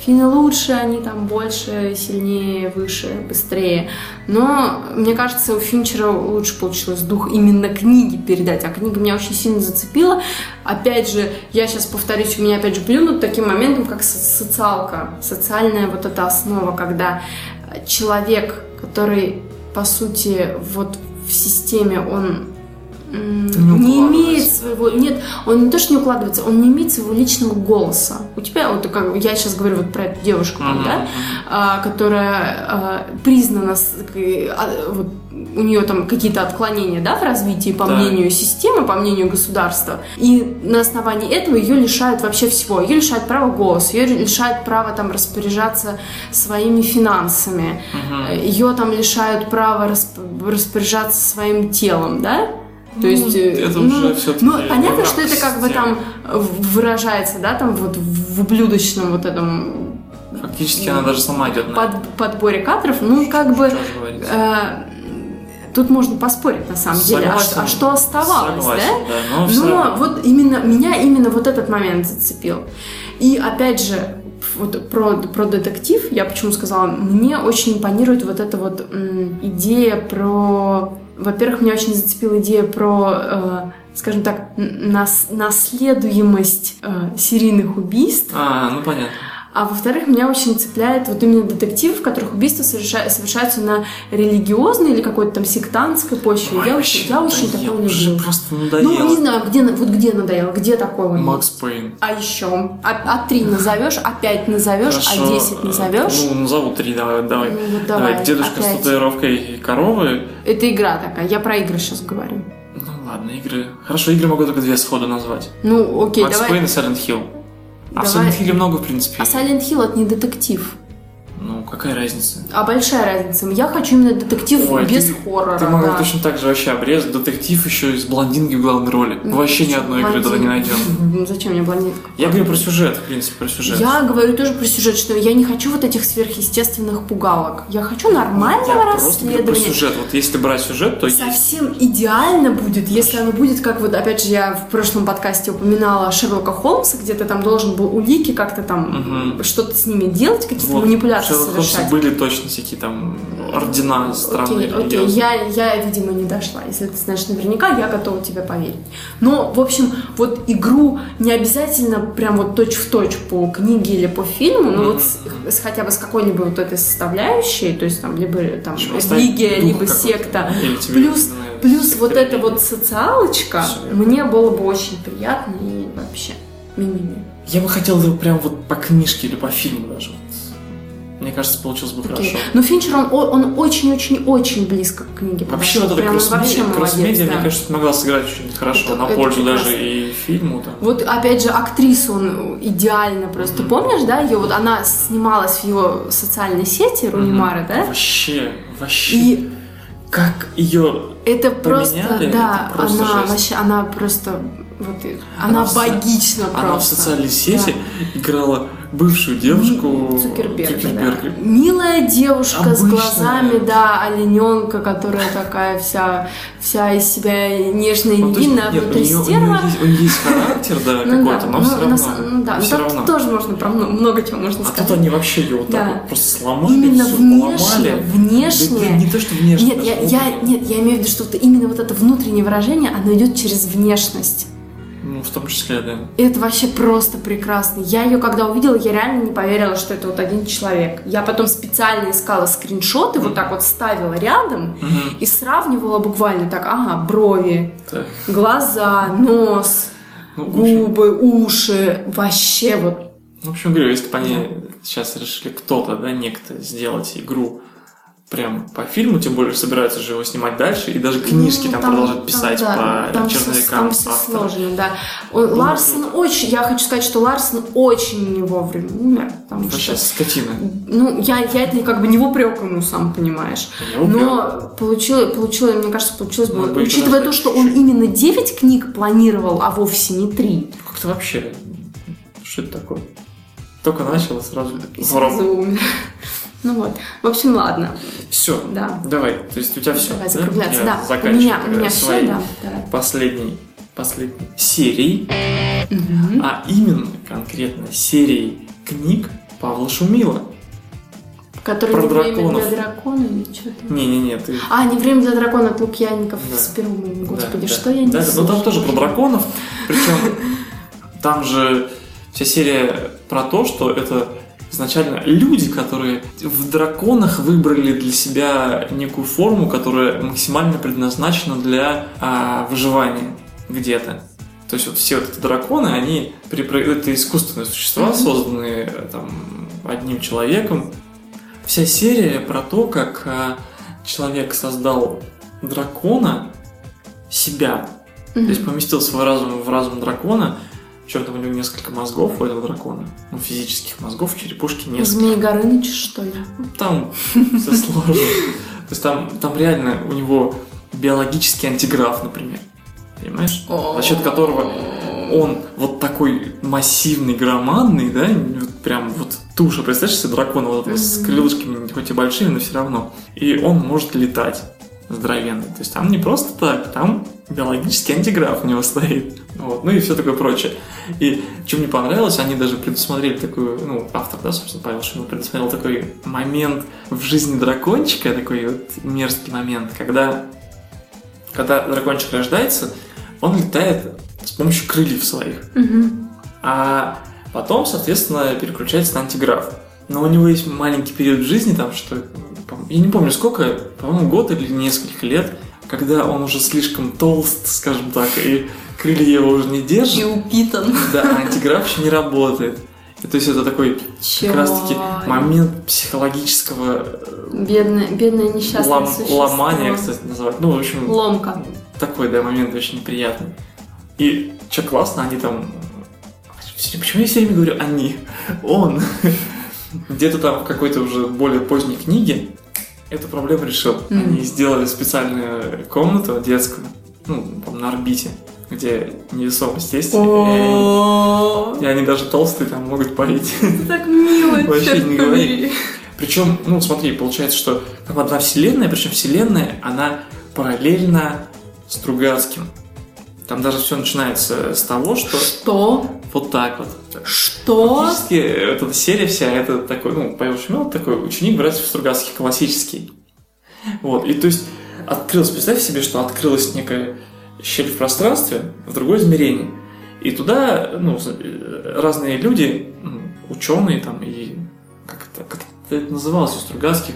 Финны лучше, они там больше, сильнее, выше, быстрее. Но, мне кажется, у Финчера лучше получилось дух именно книги передать. А книга меня очень сильно зацепила. Опять же, я сейчас повторюсь, у меня опять же плюнут таким моментом, как со- социалка. Социальная вот эта основа, когда человек, который, по сути, вот в системе, он Не не имеет своего... Нет, он не то, что не укладывается, он не имеет своего личного голоса. У тебя, вот как я сейчас говорю вот про эту девушку, Мгм. да, а, которая а, признана, а, вот, у нее там какие-то отклонения, да, в развитии по Да. мнению системы, по мнению государства, и на основании этого ее лишают вообще всего. Ее лишают права голоса, ее лишают права там распоряжаться своими финансами, Мгм. ее там лишают права расп- распоряжаться своим телом, да? То Ну, есть, э, это ну, уже всё-таки ну, понятно, что это как бы там выражается, да, там вот в ублюдочном вот этом Фактически она даже сама идет на под, подборе кадров, ну, как бы, Что же говорить? э, тут можно поспорить, на самом деле, а, Согласен. ш- а что оставалось, Согласен, да? да, но всё Но равно. вот именно, меня именно вот этот момент зацепил. И опять же, вот про, про детектив, я почему сказала, мне очень импонирует вот эта вот м, идея про... Во-первых, меня очень зацепила идея про, э, скажем так, нас, наследуемость э, серийных убийств. А, ну понятно. А во-вторых, меня очень цепляет вот именно детектив, в которых убийства соверша- совершаются на религиозной или какой-то там сектантской почве. Ой, я очень, я очень такое уже люблю. просто Ну, надоело. не знаю, где, вот где надоело, где такое вот Макс? Пейн. А еще? А, а три назовешь, а пять назовешь, а Хорошо. десять назовешь? Ну, назову три, давай, давай. Ну, вот давай, дедушка с опять. татуировкой коровы. Это игра такая, я про игры сейчас говорю. Ну ладно, игры. Хорошо, игры могу только две сходу назвать. Ну, окей, Макс давай. Пейн и Silent Hill. А в Давай. Silent Hill много, в принципе. А Silent Hill это не детектив. Ну, какая разница? А большая разница. Я хочу именно детектив Ой, без ты- хоррора. Ты могла да. точно так же вообще обрезать детектив еще из блондинки в главной роли. Вообще ни одной игры туда не найдем. Ну, Зачем мне блондинка? Я говорю про сюжет, в принципе, про сюжет. Я говорю тоже про сюжет, что я не хочу вот этих сверхъестественных пугалок. Я хочу нормального Я просто говорю про расследования. сюжет. Вот если брать сюжет, то есть... Совсем идеально будет, если оно будет, как вот, опять же, я в прошлом подкасте упоминала Шерлока Холмса, где ты там должен был улики как-то там Мгм. что-то с ними делать, какие-то Вот, манипуляции Холмсе совершать. были точно всякие там ордена странные. Окей, окей, я, я, видимо, не дошла. Если ты знаешь наверняка, я готова тебе поверить. Но, в общем, вот игру не обязательно прям вот точь-в-точь по книге или по фильму, но вот с, с- хотя бы с какой-либо вот этой составляющей, то есть там либо там религия, либо секта, плюс, плюс вот эта вот социалочка, Всё, я мне было бы очень приятно и вообще ми-ми-ми. Я бы хотел прям вот по книжке или по фильму даже. Мне кажется, получилось бы Окей. хорошо. Но Финчер, он, он очень-очень-очень близко к книге Вообще вот вообще кросс-медиа, кросс-медиа, да. мне кажется, могла сыграть очень хорошо. Это- на это пользу прекрасно. даже и фильму. Там. Вот опять же актрису он идеально просто. Ты помнишь, да, ее вот она снималась в его социальной сети Руни Мара, да? Вообще, вообще. И Как ее... это просто, Поменяли, да, это просто она жесть. вообще, она просто вот Она она, в богична просто. Она в социальной сети Да. играла бывшую девушку Цукерберга, Цукерберга. да. Милая девушка с Обычная. глазами, да, олененка, которая такая вся, вся из себя нежная и Ну, невинная, а внутри стерва. нее есть, у нее есть характер, да, Ну какой-то, но ну, все равно. да, там тоже можно про много, чего можно А сказать. тут они вообще ее вот так вот просто сломали, Именно внешне, внешне. Не то, что внешне. Нет, я, имею в виду, что именно вот это внутреннее выражение, оно идет через внешность. Ну, в том числе, да. И это вообще просто прекрасно. Я ее когда увидела, я реально не поверила, что это вот один человек. Я потом специально искала скриншоты, вот так вот ставила рядом Мгм. и сравнивала буквально так, ага, брови, Так. глаза, нос, Ну, губы, уши, вообще вот. в общем, говорю, если бы они сейчас решили кто-то, да, некто сделать игру прям по фильму, тем более собираются же его снимать дальше, и даже книжки Ну, там, продолжать писать да, по там всё- черновикам Там все сложно, да. Он- Ларсон очень, я хочу сказать, что Ларсон очень не вовремя умер, потому Вообще что скотина. Ну, я, я это как бы не в упрек ему, сам понимаешь. Не упрек. Но получилось, получилось, мне кажется, получилось бы, бы учитывая то, что он именно 9 книг планировал, а вовсе не 3. Как-то вообще, что это такое? Только начало сразу. И сразу умер. Ну вот. В общем, ладно. Все, Да. давай. То есть у тебя все. Давай закругляться. Да. У заканчиваю меня, у меня все, да. Давай. Последней, последней серией, Мгм. а именно конкретно серией книг Павла Шумила. Который Про не время драконов. для дракона или что-то. Не-не-не, ты... А, не время для дракона от Лукьянников Да. с Перумом. Господи, Да, да. что я не Да, да, ну там тоже про драконов. Причем там же вся серия про то, что это изначально люди, которые в драконах выбрали для себя некую форму, которая максимально предназначена для а, выживания где-то. То есть вот все вот эти драконы, они это искусственные существа, созданные э, там одним человеком. Вся серия про то, как а, человек создал дракона себя, то есть поместил свой разум в разум дракона. Там у него несколько мозгов у этого дракона. Ну, физических мозгов, черепушки несколько. Змей Горыныч, что ли? Ну, Там все сложно. То есть там, там реально у него биологический антиграф, например. Понимаешь? За счет которого он вот такой массивный, громадный, да, вот прям вот туша, представляешь себе дракона вот этого с крылышками, хоть и большими, но все равно. И он может летать здоровенный. То есть там не просто так, там биологический антиграф у него стоит. Вот. Ну и все такое прочее. И что мне понравилось, они даже предусмотрели такую, ну, автор, да, собственно, Павел Шумил предусмотрел такой момент в жизни дракончика, такой вот мерзкий момент, когда, когда дракончик рождается, он летает с помощью крыльев своих. А потом, соответственно, переключается на антиграф. Но у него есть маленький период в жизни, там, что, я не помню сколько, по-моему, год или несколько лет, когда он уже слишком толст, скажем так, и крылья его уже не И держат, упитан. да, а антиграф не работает. И то есть это такой как раз-таки момент психологического э, Бедное, бедное несчастное лом- существо. ломания, кстати, называть. Ну, в общем, Ломка. такой, да, момент очень неприятный. И что классно, они там... Почему я все время говорю «они»? Он. Где-то там в какой-то уже более поздней книге эту проблему решил. Мгм. Они сделали специальную комнату детскую, ну, там, на орбите, где невесомость есть. И они- О, И они даже толстые там могут парить. так мило, Вообще не говори. Причем, ну, смотри, получается, что там одна вселенная, причем вселенная, она параллельна Стругацким. Там даже все начинается с того, что Что? Вот так вот. Что? Фактически, эта серия вся, это такой, ну, Павел Шумел такой ученик братьев Стругацких, классический. Вот, и то есть открылось, представь себе, что открылась некая щель в пространстве, в другое измерение. И туда, ну, э, разные люди, ну, ученые там и как это, как это называлось у Стругацких,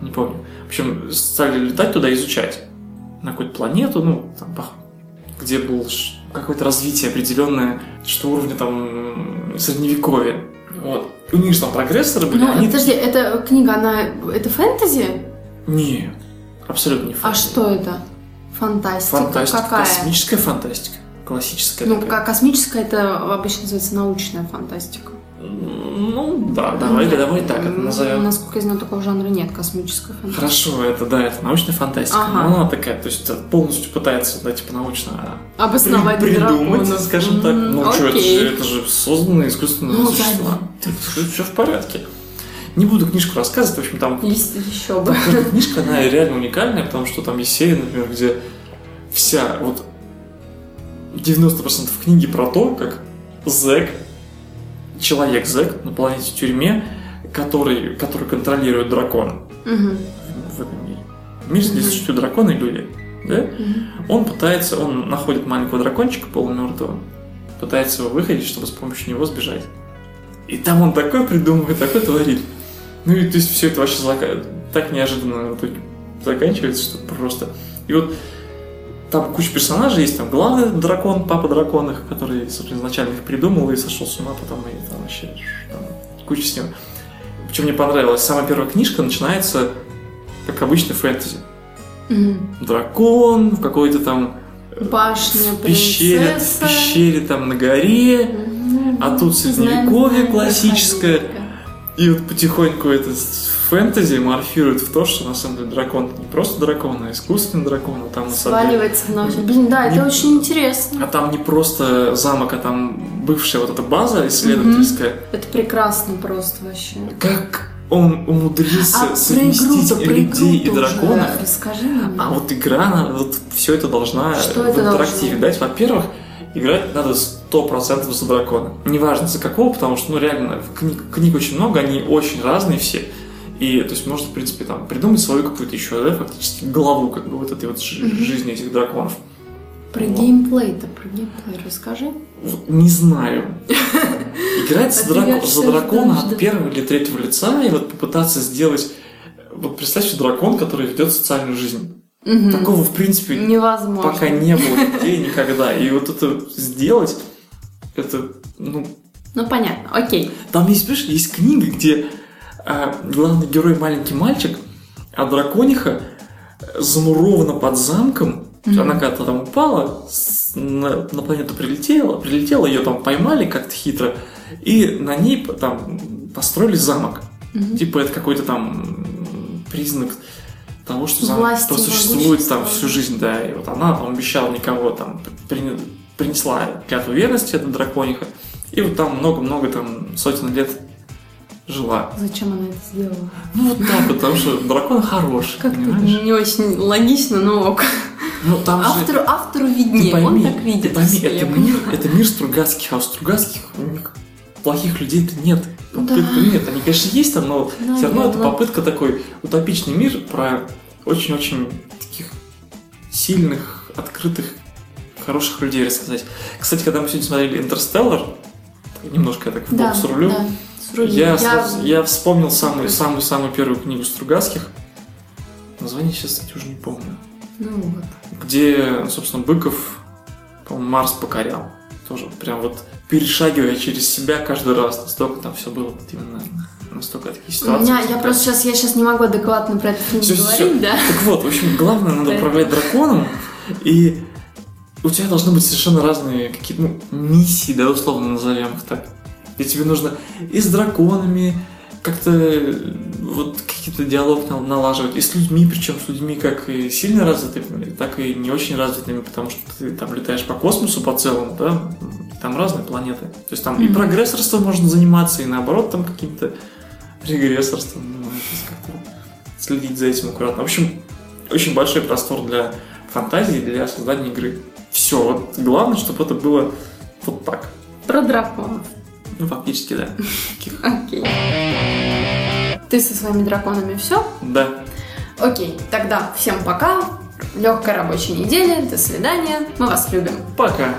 не помню. В общем, стали летать туда изучать на какую-то планету, ну, там, где было ш- какое-то развитие определенное, что уровня там средневековья. Вот. У них же там прогрессоры были, Ну, они... подожди, эта книга, она... Это фэнтези? Нет, абсолютно не А фэнтези. что это? Фантастика? Фантастика, Какая? космическая фантастика. Классическая Ну, такая. космическая, это обычно называется научная фантастика. Ну, да, давай, Нет, давай так это назовем. Насколько я знаю, такого жанра нет, космическая фантастика. Хорошо, это да, это научная фантастика. Ага. Но она такая, то есть полностью пытается, да, типа научно Обосновать при- придумать, драконов. скажем так. М, Ну что, это же, это же созданные искусственные Ну, существа. да. Все, в порядке. Не буду книжку рассказывать, в общем, там Есть еще бы. книжка, она реально уникальная, потому что там есть серия, например, где вся вот 90% книги про то, как Зэк, человек Зэк на планете тюрьме, который, который контролирует дракона Мгм. в этом мире. В мире здесь существуют драконы и люди. Да? Мгм. Он пытается, он находит маленького дракончика полумертвого, пытается его выходить, чтобы с помощью него сбежать. И там он такой придумывает, такой творит. Ну и то есть все это вообще так неожиданно в итоге заканчивается, что просто... И вот там куча персонажей есть, там главный дракон, папа дракон их, который, собственно, изначально их придумал и сошел с ума потом, и там вообще там, куча с ним. Причем мне понравилось, самая первая книжка начинается как обычный фэнтези. Мгм. Дракон в какой-то там Башня, в пещере, в пещере там на горе, Мгм. а тут средневековье знаем, классическое. проходили. И вот потихоньку это фэнтези морфирует в то, что на самом деле дракон не просто дракон, а искусственный дракон, а там на самом деле... Сваливается. Блин, да, это Не- очень интересно. А там не просто замок, а там бывшая вот эта база исследовательская. Это прекрасно просто вообще. Как он умудрился А совместить про людей и драконов. Расскажи нам. А вот игра, она, вот все это должна Что в это интерактиве должно? дать. Во-первых, играть надо 100% за дракона. Неважно за какого, потому что, ну, реально, книг, книг очень много, они очень разные все. И, то есть, можно, в принципе, там, придумать свою какую-то еще, да, фактически, главу, как бы, вот этой вот жи- жизни этих драконов. Про Вот. геймплей-то, про геймплей расскажи. Не знаю. Играть за, А за дракона от первого или третьего лица и вот попытаться сделать... Вот представь себе дракон, который ведет социальную жизнь. Такого, в принципе, Невозможно. пока не было нигде и никогда. И вот это сделать, это, ну... Ну, понятно, окей. Там есть, понимаешь, есть книга, где а, главный герой маленький мальчик, а дракониха замурована под замком. Мгм. Она когда-то там упала, на, на планету прилетела, прилетела, ее там поймали как-то хитро, и на ней там построили замок. Мгм. Типа это какой-то там признак того, что замок Власти, просуществует там всю жизнь, да. И вот она там обещала никого там при- принесла клятву верности, эта дракониха, и вот там много-много там сотен лет жила. Зачем она это сделала? Ну вот так, потому что дракон хороший, Как-то понимаешь? не очень логично, но ок. Ну там же автору, автору ты виднее, пойми, он так видит. пойми, это мир, это мир Стругацких, а у Стругацких у них плохих людей-то нет. Да. Попытка нет. Они, конечно, есть там, но Да, все равно да, это да. попытка такой утопичный мир про очень-очень таких сильных, открытых, хороших людей рассказать. Кстати, когда мы сегодня смотрели «Интерстеллар», немножко я так в бок Да, срулю, да, я, я вспомнил самую, Круто. самую, самую первую книгу Стругацких. Название сейчас, кстати, уже не помню. Ну вот. Где, собственно, Быков, по-моему, Марс покорял. Тоже прям вот перешагивая через себя каждый раз. Настолько там все было вот именно настолько такие У ситуации. меня, я просто сейчас, я сейчас не могу адекватно про это фильм всё, говорить, да? Так вот, в общем, главное, надо управлять драконом, и у тебя должны быть совершенно разные какие-то ну, миссии, да, условно назовем их так. Где тебе нужно и с драконами как-то э, вот какие-то диалог на- налаживать, и с людьми, причем с людьми как и сильно развитыми, так и не очень развитыми, потому что ты там летаешь по космосу по целому, да, там разные планеты. То есть там и Мгм. прогрессорством можно заниматься, и наоборот там каким-то регрессорством, ну, как-то следить за этим аккуратно. В общем, очень большой простор для фантазии, для создания игры. Все, вот главное, чтобы это было вот так. Про драконов. Ну, фактически, да. Окей. Ты со своими драконами все? Да. Окей, тогда всем пока. Легкой рабочей недели. До свидания. Мы вас любим. Пока.